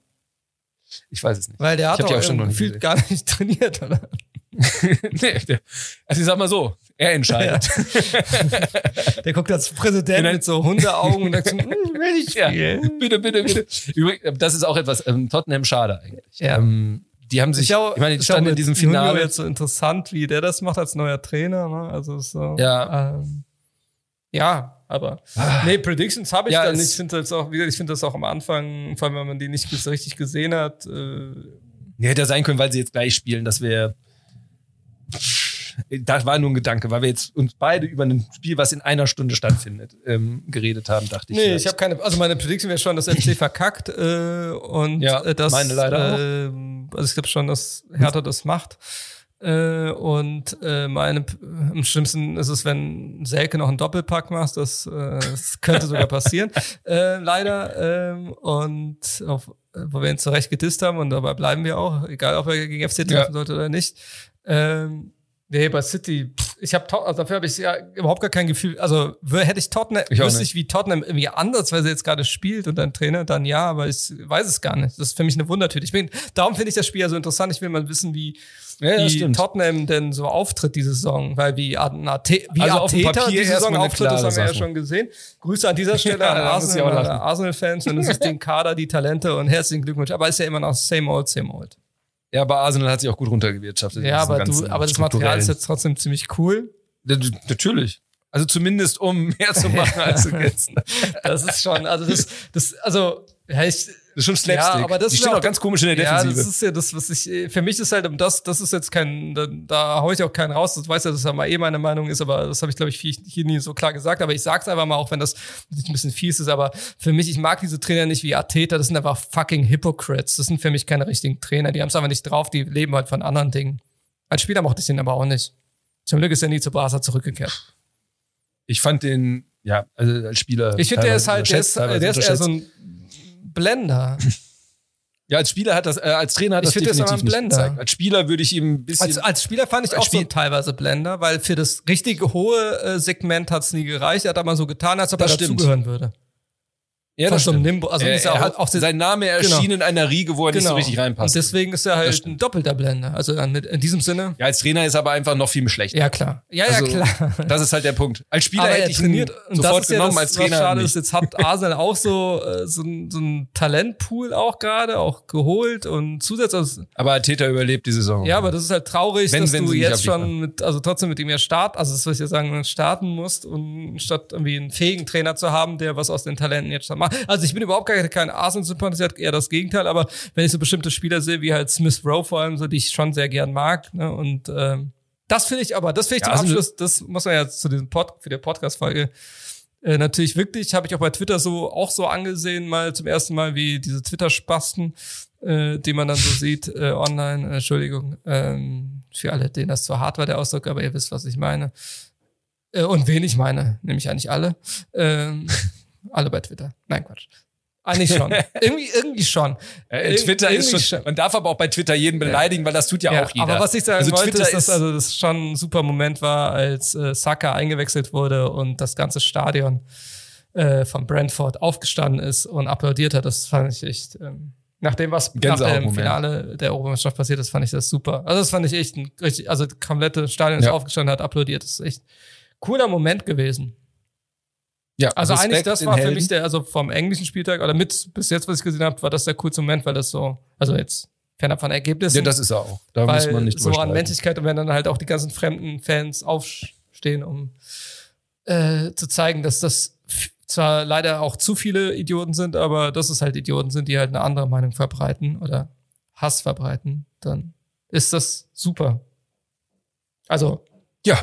Ich weiß es nicht. Weil der hat doch auch schon gefühlt gar nicht trainiert, oder? nee, der, also ich sag mal so, er entscheidet. Der guckt als Präsident Genau. mit so Hundeaugen und sagt so, "Hm, ich will Ja, spielen. bitte, bitte, bitte. Übrigens, das ist auch etwas, ähm, Tottenham schade eigentlich. Ja. Ähm, die haben sich, auch- ich meine, die standen in diesem Finale. jetzt so interessant, wie der das macht als neuer Trainer. Ne? Also so. Ja. Ähm, ja, aber nee, Predictions habe ich Ja, dann nicht. Ich finde das auch, wie gesagt, ich finde das auch am Anfang, vor allem wenn man die nicht so richtig gesehen hat. Äh, Nee, hätte ja sein können, weil sie jetzt gleich spielen, dass wir. Das war nur ein Gedanke, weil wir jetzt uns beide über ein Spiel, was in einer Stunde stattfindet, ähm, geredet haben, dachte ich. nee, vielleicht. ich habe keine. Also meine Prediction wäre schon, dass FC verkackt äh, und Ja, äh, das. meine leider äh, Also ich glaube schon, dass Hertha das macht. Äh, und äh, meine, am schlimmsten ist es, wenn Selke noch einen Doppelpack macht. Das, äh, das könnte sogar passieren. äh, leider. Ähm, und auf, wo wir ihn zurecht gedisst haben und dabei bleiben wir auch, egal ob er gegen FC treffen Ja. sollte oder nicht. Ähm, nee, bei City, ich habe also dafür habe ich ja überhaupt gar kein Gefühl. Also hätte ich Tottenham, Ich wüsste ich, wie Tottenham irgendwie ansatzweise jetzt gerade spielt und ein Trainer, dann ja, aber ich weiß es gar nicht. Das ist für mich eine Wundertüte. Ich bin, darum finde ich das Spiel ja so interessant. Ich will mal wissen, wie, Ja, wie. Tottenham denn so auftritt diese Saison, weil wie, Arte, wie Also Arteta Papier die erstmal Saison auftritt, das haben wir ja schon gesehen. Grüße an dieser Stelle Ja, an auch Arsenal. Arsenal-Fans und es ist den Kader, die Talente und herzlichen Glückwunsch. Aber ist ja immer noch same old, same old. Ja, aber Arsenal hat sich auch gut runtergewirtschaftet. Ja, aber du, aber das Material ist jetzt trotzdem ziemlich cool. Ja, Natürlich. Also zumindest um mehr zu machen als du jetzt. Das ist schon, also das, das, also, ja, ich, Das ist schon Slapstick. Ja, aber das die ist stehen auch- auch ganz komisch in der ja, Defensive. das ist ja das, was ich, für mich ist halt, um das, das ist jetzt kein, da, da hau ich auch keinen raus, das weiß ja, dass das ja mal eh meine Meinung ist, aber das habe ich, glaube ich, hier nie so klar gesagt, aber ich sag's einfach mal, auch wenn das ein bisschen fies ist, aber für mich, ich mag diese Trainer nicht wie Arteta, das sind einfach fucking Hypocrites, das sind für mich keine richtigen Trainer, die haben es einfach nicht drauf, die leben halt von anderen Dingen. Als Spieler mochte ich den aber auch nicht. Zum Glück ist er nie zu Barca zurückgekehrt. ich fand den, ja, also als Spieler. Ich finde, der ist halt, der ist, der ist eher so ein Blender. Ja, als Spieler hat das, äh, als Trainer hat Ich das finde, der ist aber definitiv ein nicht Blender. gezeigt. Als Spieler würde ich ihm ein bisschen. Als, als Spieler fand ich auch so Spiel- teilweise Blender, weil für das richtige hohe äh, Segment hat's nie gereicht. Er hat aber so getan, als ob Das er stimmt. dazugehören würde. Ja, das stimmt. Nimbus. Also er, ist ja er auch, hat auch sein Name erschien in einer Riege, wo er nicht so richtig reinpasst. Und deswegen ist er halt ein doppelter Blender. Also in diesem Sinne. ja, als Trainer ist er aber einfach noch viel schlechter. Ja, klar. Ja, Also, ja, klar. Das ist halt der Punkt. Als Spieler Aber hätte ich trainiert ihn und sofort das ist ja genommen, das, als Trainer was schade nicht. ist. Jetzt hat Arsenal auch so, äh, so, ein, so ein Talentpool auch gerade, auch geholt und zusätzlich. Also, Aber Arteta überlebt die Saison. ja, aber das ist halt traurig, Wenn- dass wenn du jetzt schon mit, also trotzdem mit ihm ja start, also das will ich ja sagen, starten musst und statt irgendwie einen fähigen Trainer zu haben, der was aus den Talenten jetzt schon macht. Also ich bin überhaupt gar kein Arsenal-Sympathisant, eher das Gegenteil, aber wenn ich so bestimmte Spieler sehe, wie halt Smith Rowe vor allem, so die ich schon sehr gern mag, ne, und ähm, das finde ich aber, das finde ich Ja, zum Abschluss, das muss man ja zu diesem Pod, für die Podcast-Folge äh, natürlich wirklich, habe ich auch bei Twitter so auch so angesehen, mal zum ersten Mal, wie diese Twitter-Spasten, äh, die man dann so sieht, äh, online, äh, Entschuldigung, ähm, für alle, denen das zu hart war, der Ausdruck, aber ihr wisst, was ich meine. Äh, und wen ich meine, nämlich eigentlich alle. Ähm, alle bei Twitter. Nein, Quatsch. Eigentlich schon. irgendwie, irgendwie schon. Äh, Ir- Twitter ist irgendwie schon, man darf aber auch bei Twitter jeden beleidigen, weil das tut ja, auch jeder. aber was ich sagen also wollte, Twitter ist, dass also das schon ein super Moment war, als äh, Saka eingewechselt wurde und das ganze Stadion äh, von Brentford aufgestanden ist und applaudiert hat. Das fand ich echt, ähm, nach dem, was nach dem. Finale der Europameisterschaft passiert ist, fand ich das super. Also das fand ich echt ein richtig, also das komplette Stadion ist Ja. aufgestanden, hat applaudiert. Das ist echt cooler Moment gewesen. Ja, Also Respekt eigentlich, das war für Helden. mich der, also vom englischen Spieltag oder mit bis jetzt, was ich gesehen habe, war das der coolste Moment, weil das so, also jetzt fernab von Ergebnissen, Ja, das ist er auch. Da muss man nicht so an. Menschlichkeit und wenn dann halt auch die ganzen fremden Fans aufstehen, um äh, zu zeigen, dass das zwar leider auch zu viele Idioten sind, aber dass es halt Idioten sind, die halt eine andere Meinung verbreiten oder Hass verbreiten, dann ist das super. Also, Ja,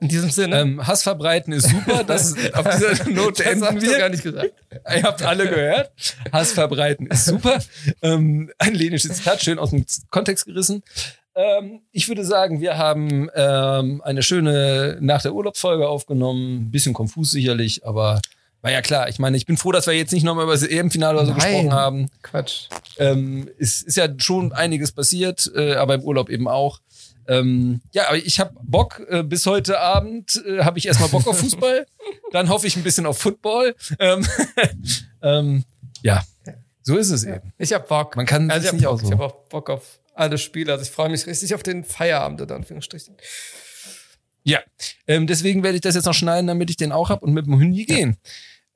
in diesem Sinne. ähm, Hass verbreiten ist super. Das ist, auf dieser Note das enden wir. gar nicht gesagt. Ihr habt alle gehört. Hass verbreiten ist super. ähm, ein lenisches Zitat, schön aus dem Kontext gerissen. Ähm, ich würde sagen, wir haben ähm, eine schöne nach der Urlaubsfolge aufgenommen. Ein bisschen konfus sicherlich, aber war ja klar. Ich meine, ich bin froh, dass wir jetzt nicht nochmal über das EM-Finale oder so Nein. gesprochen haben. Quatsch. Ähm, es ist ja schon einiges passiert, äh, aber im Urlaub eben auch. Ähm, ja, aber ich habe Bock. Äh, bis heute Abend äh, habe ich erstmal Bock auf Fußball. Dann hoffe ich ein bisschen auf Football. Ähm, ähm, ja, so ist es eben. Ich hab Bock. Man kann also sich ich nicht Bock. aussuchen. Ich habe auch Bock auf alle Spiele. Also ich freue mich richtig auf den Feierabend, in Anführungsstrichen. Ja, ähm, deswegen werde ich das jetzt noch schneiden, damit ich den auch hab und mit dem Handy gehen.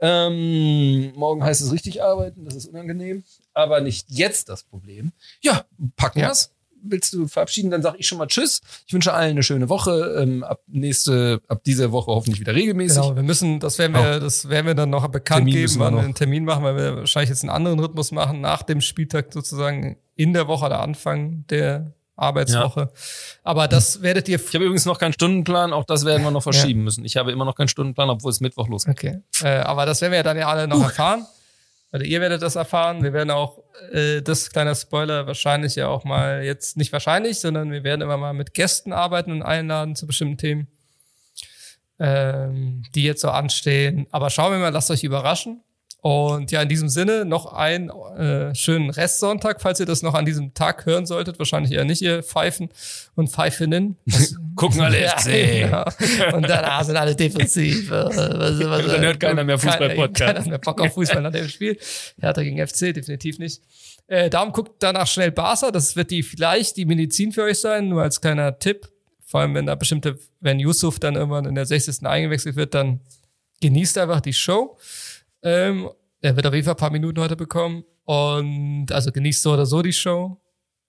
Ähm, morgen heißt es richtig arbeiten, das ist unangenehm, aber nicht jetzt das Problem. Ja, packen Ja. wir's. Willst du verabschieden? Dann sage ich schon mal Tschüss. Ich wünsche allen eine schöne Woche. Ähm, ab nächste, ab dieser Woche hoffentlich wieder regelmäßig. Genau, wir müssen, das werden wir, das werden wir dann noch bekannt Termin geben, wann wir einen Termin machen, weil wir wahrscheinlich jetzt einen anderen Rhythmus machen, nach dem Spieltag sozusagen in der Woche oder Anfang der Arbeitswoche. Aber das werdet ihr. Ich habe übrigens noch keinen Stundenplan, auch das werden wir noch verschieben müssen. Ich habe immer noch keinen Stundenplan, obwohl es Mittwoch losgeht. Okay. Äh, aber das werden wir ja dann ja alle noch erfahren. Oder ihr werdet das erfahren. Wir werden auch, äh, das kleiner Spoiler, wahrscheinlich ja auch mal jetzt nicht wahrscheinlich, sondern wir werden immer mal mit Gästen arbeiten und einladen zu bestimmten Themen, ähm, die jetzt so anstehen. Aber schauen wir mal, lasst euch überraschen. Und ja, in diesem Sinne noch einen äh, schönen Restsonntag, falls ihr das noch an diesem Tag hören solltet. Wahrscheinlich eher nicht, ihr Pfeifen und Pfeifinnen. Gucken alle Ja, FC. genau. Und danach sind alle defensiv. Äh, was, was, Dann hört keiner mehr Fußball-Podcast. Keiner, keiner mehr Bock auf Fußball nach dem Spiel. Hertha gegen FC, definitiv nicht. Äh, darum guckt danach schnell Barca. Das wird die vielleicht die Medizin für euch sein, nur als kleiner Tipp. Vor allem, wenn da bestimmte, wenn Yusuf dann irgendwann in der 60. eingewechselt wird, dann genießt einfach die Show. Ähm, er wird auf jeden Fall ein paar Minuten heute bekommen. Und also genießt so oder so die Show.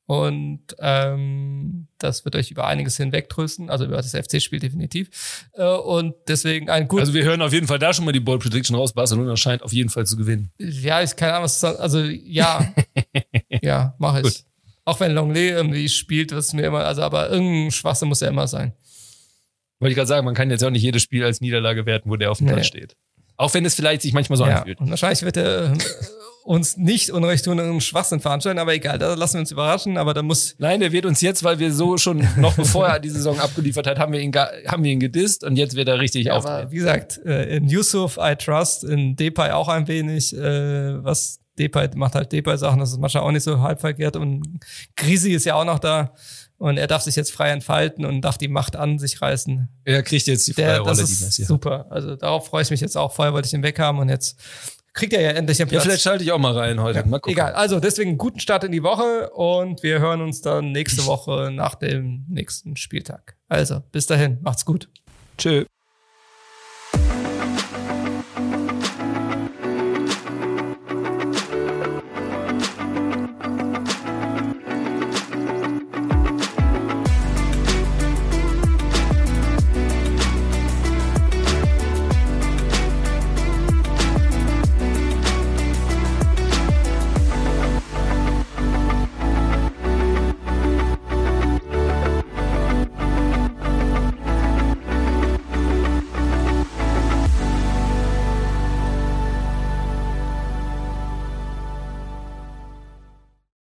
Und ähm, das wird euch über einiges hinwegtrösten, also über das FC-Spiel definitiv. Äh, und deswegen ein gut. Also wir hören auf jeden Fall da schon mal die Ball Prediction raus. Barcelona scheint auf jeden Fall zu gewinnen. ja, ich keine Ahnung, was das, also ja, ja, mache ich. Gut. Auch wenn Longley irgendwie spielt, ist mir immer, also aber irgendein Schwachsinn muss ja immer sein. Wollte ich gerade sagen, man kann jetzt auch nicht jedes Spiel als Niederlage werten, wo der auf dem Nee. Platz steht. Auch wenn es vielleicht sich manchmal so ja. anfühlt. Und wahrscheinlich wird er äh, uns nicht Unrecht tun und einen Schwachsinn veranstalten, aber egal, da lassen wir uns überraschen, aber da muss, Nein, der wird uns jetzt, weil wir so schon noch bevor er die Saison abgeliefert hat, haben wir ihn, haben wir ihn gedisst und jetzt wird er richtig Ja, auftreten. wie gesagt, äh, in Yusuf I trust, in Depay auch ein wenig, äh, was Depay macht halt Depay-Sachen, das ist manchmal auch nicht so halb verkehrt und Grisi ist ja auch noch da und er darf sich jetzt frei entfalten und darf die Macht an sich reißen. Er kriegt jetzt die freie Der, Rolle, das die ist Messi hat. super. Also darauf freue ich mich jetzt auch. Vorher wollte ich ihn weghaben und jetzt kriegt er ja endlich einen Ja, Platz. vielleicht schalte ich auch mal rein heute. Mal gucken. Egal, also deswegen einen guten Start in die Woche und wir hören uns dann nächste Woche nach dem nächsten Spieltag. Also, bis dahin, macht's gut. Tschö.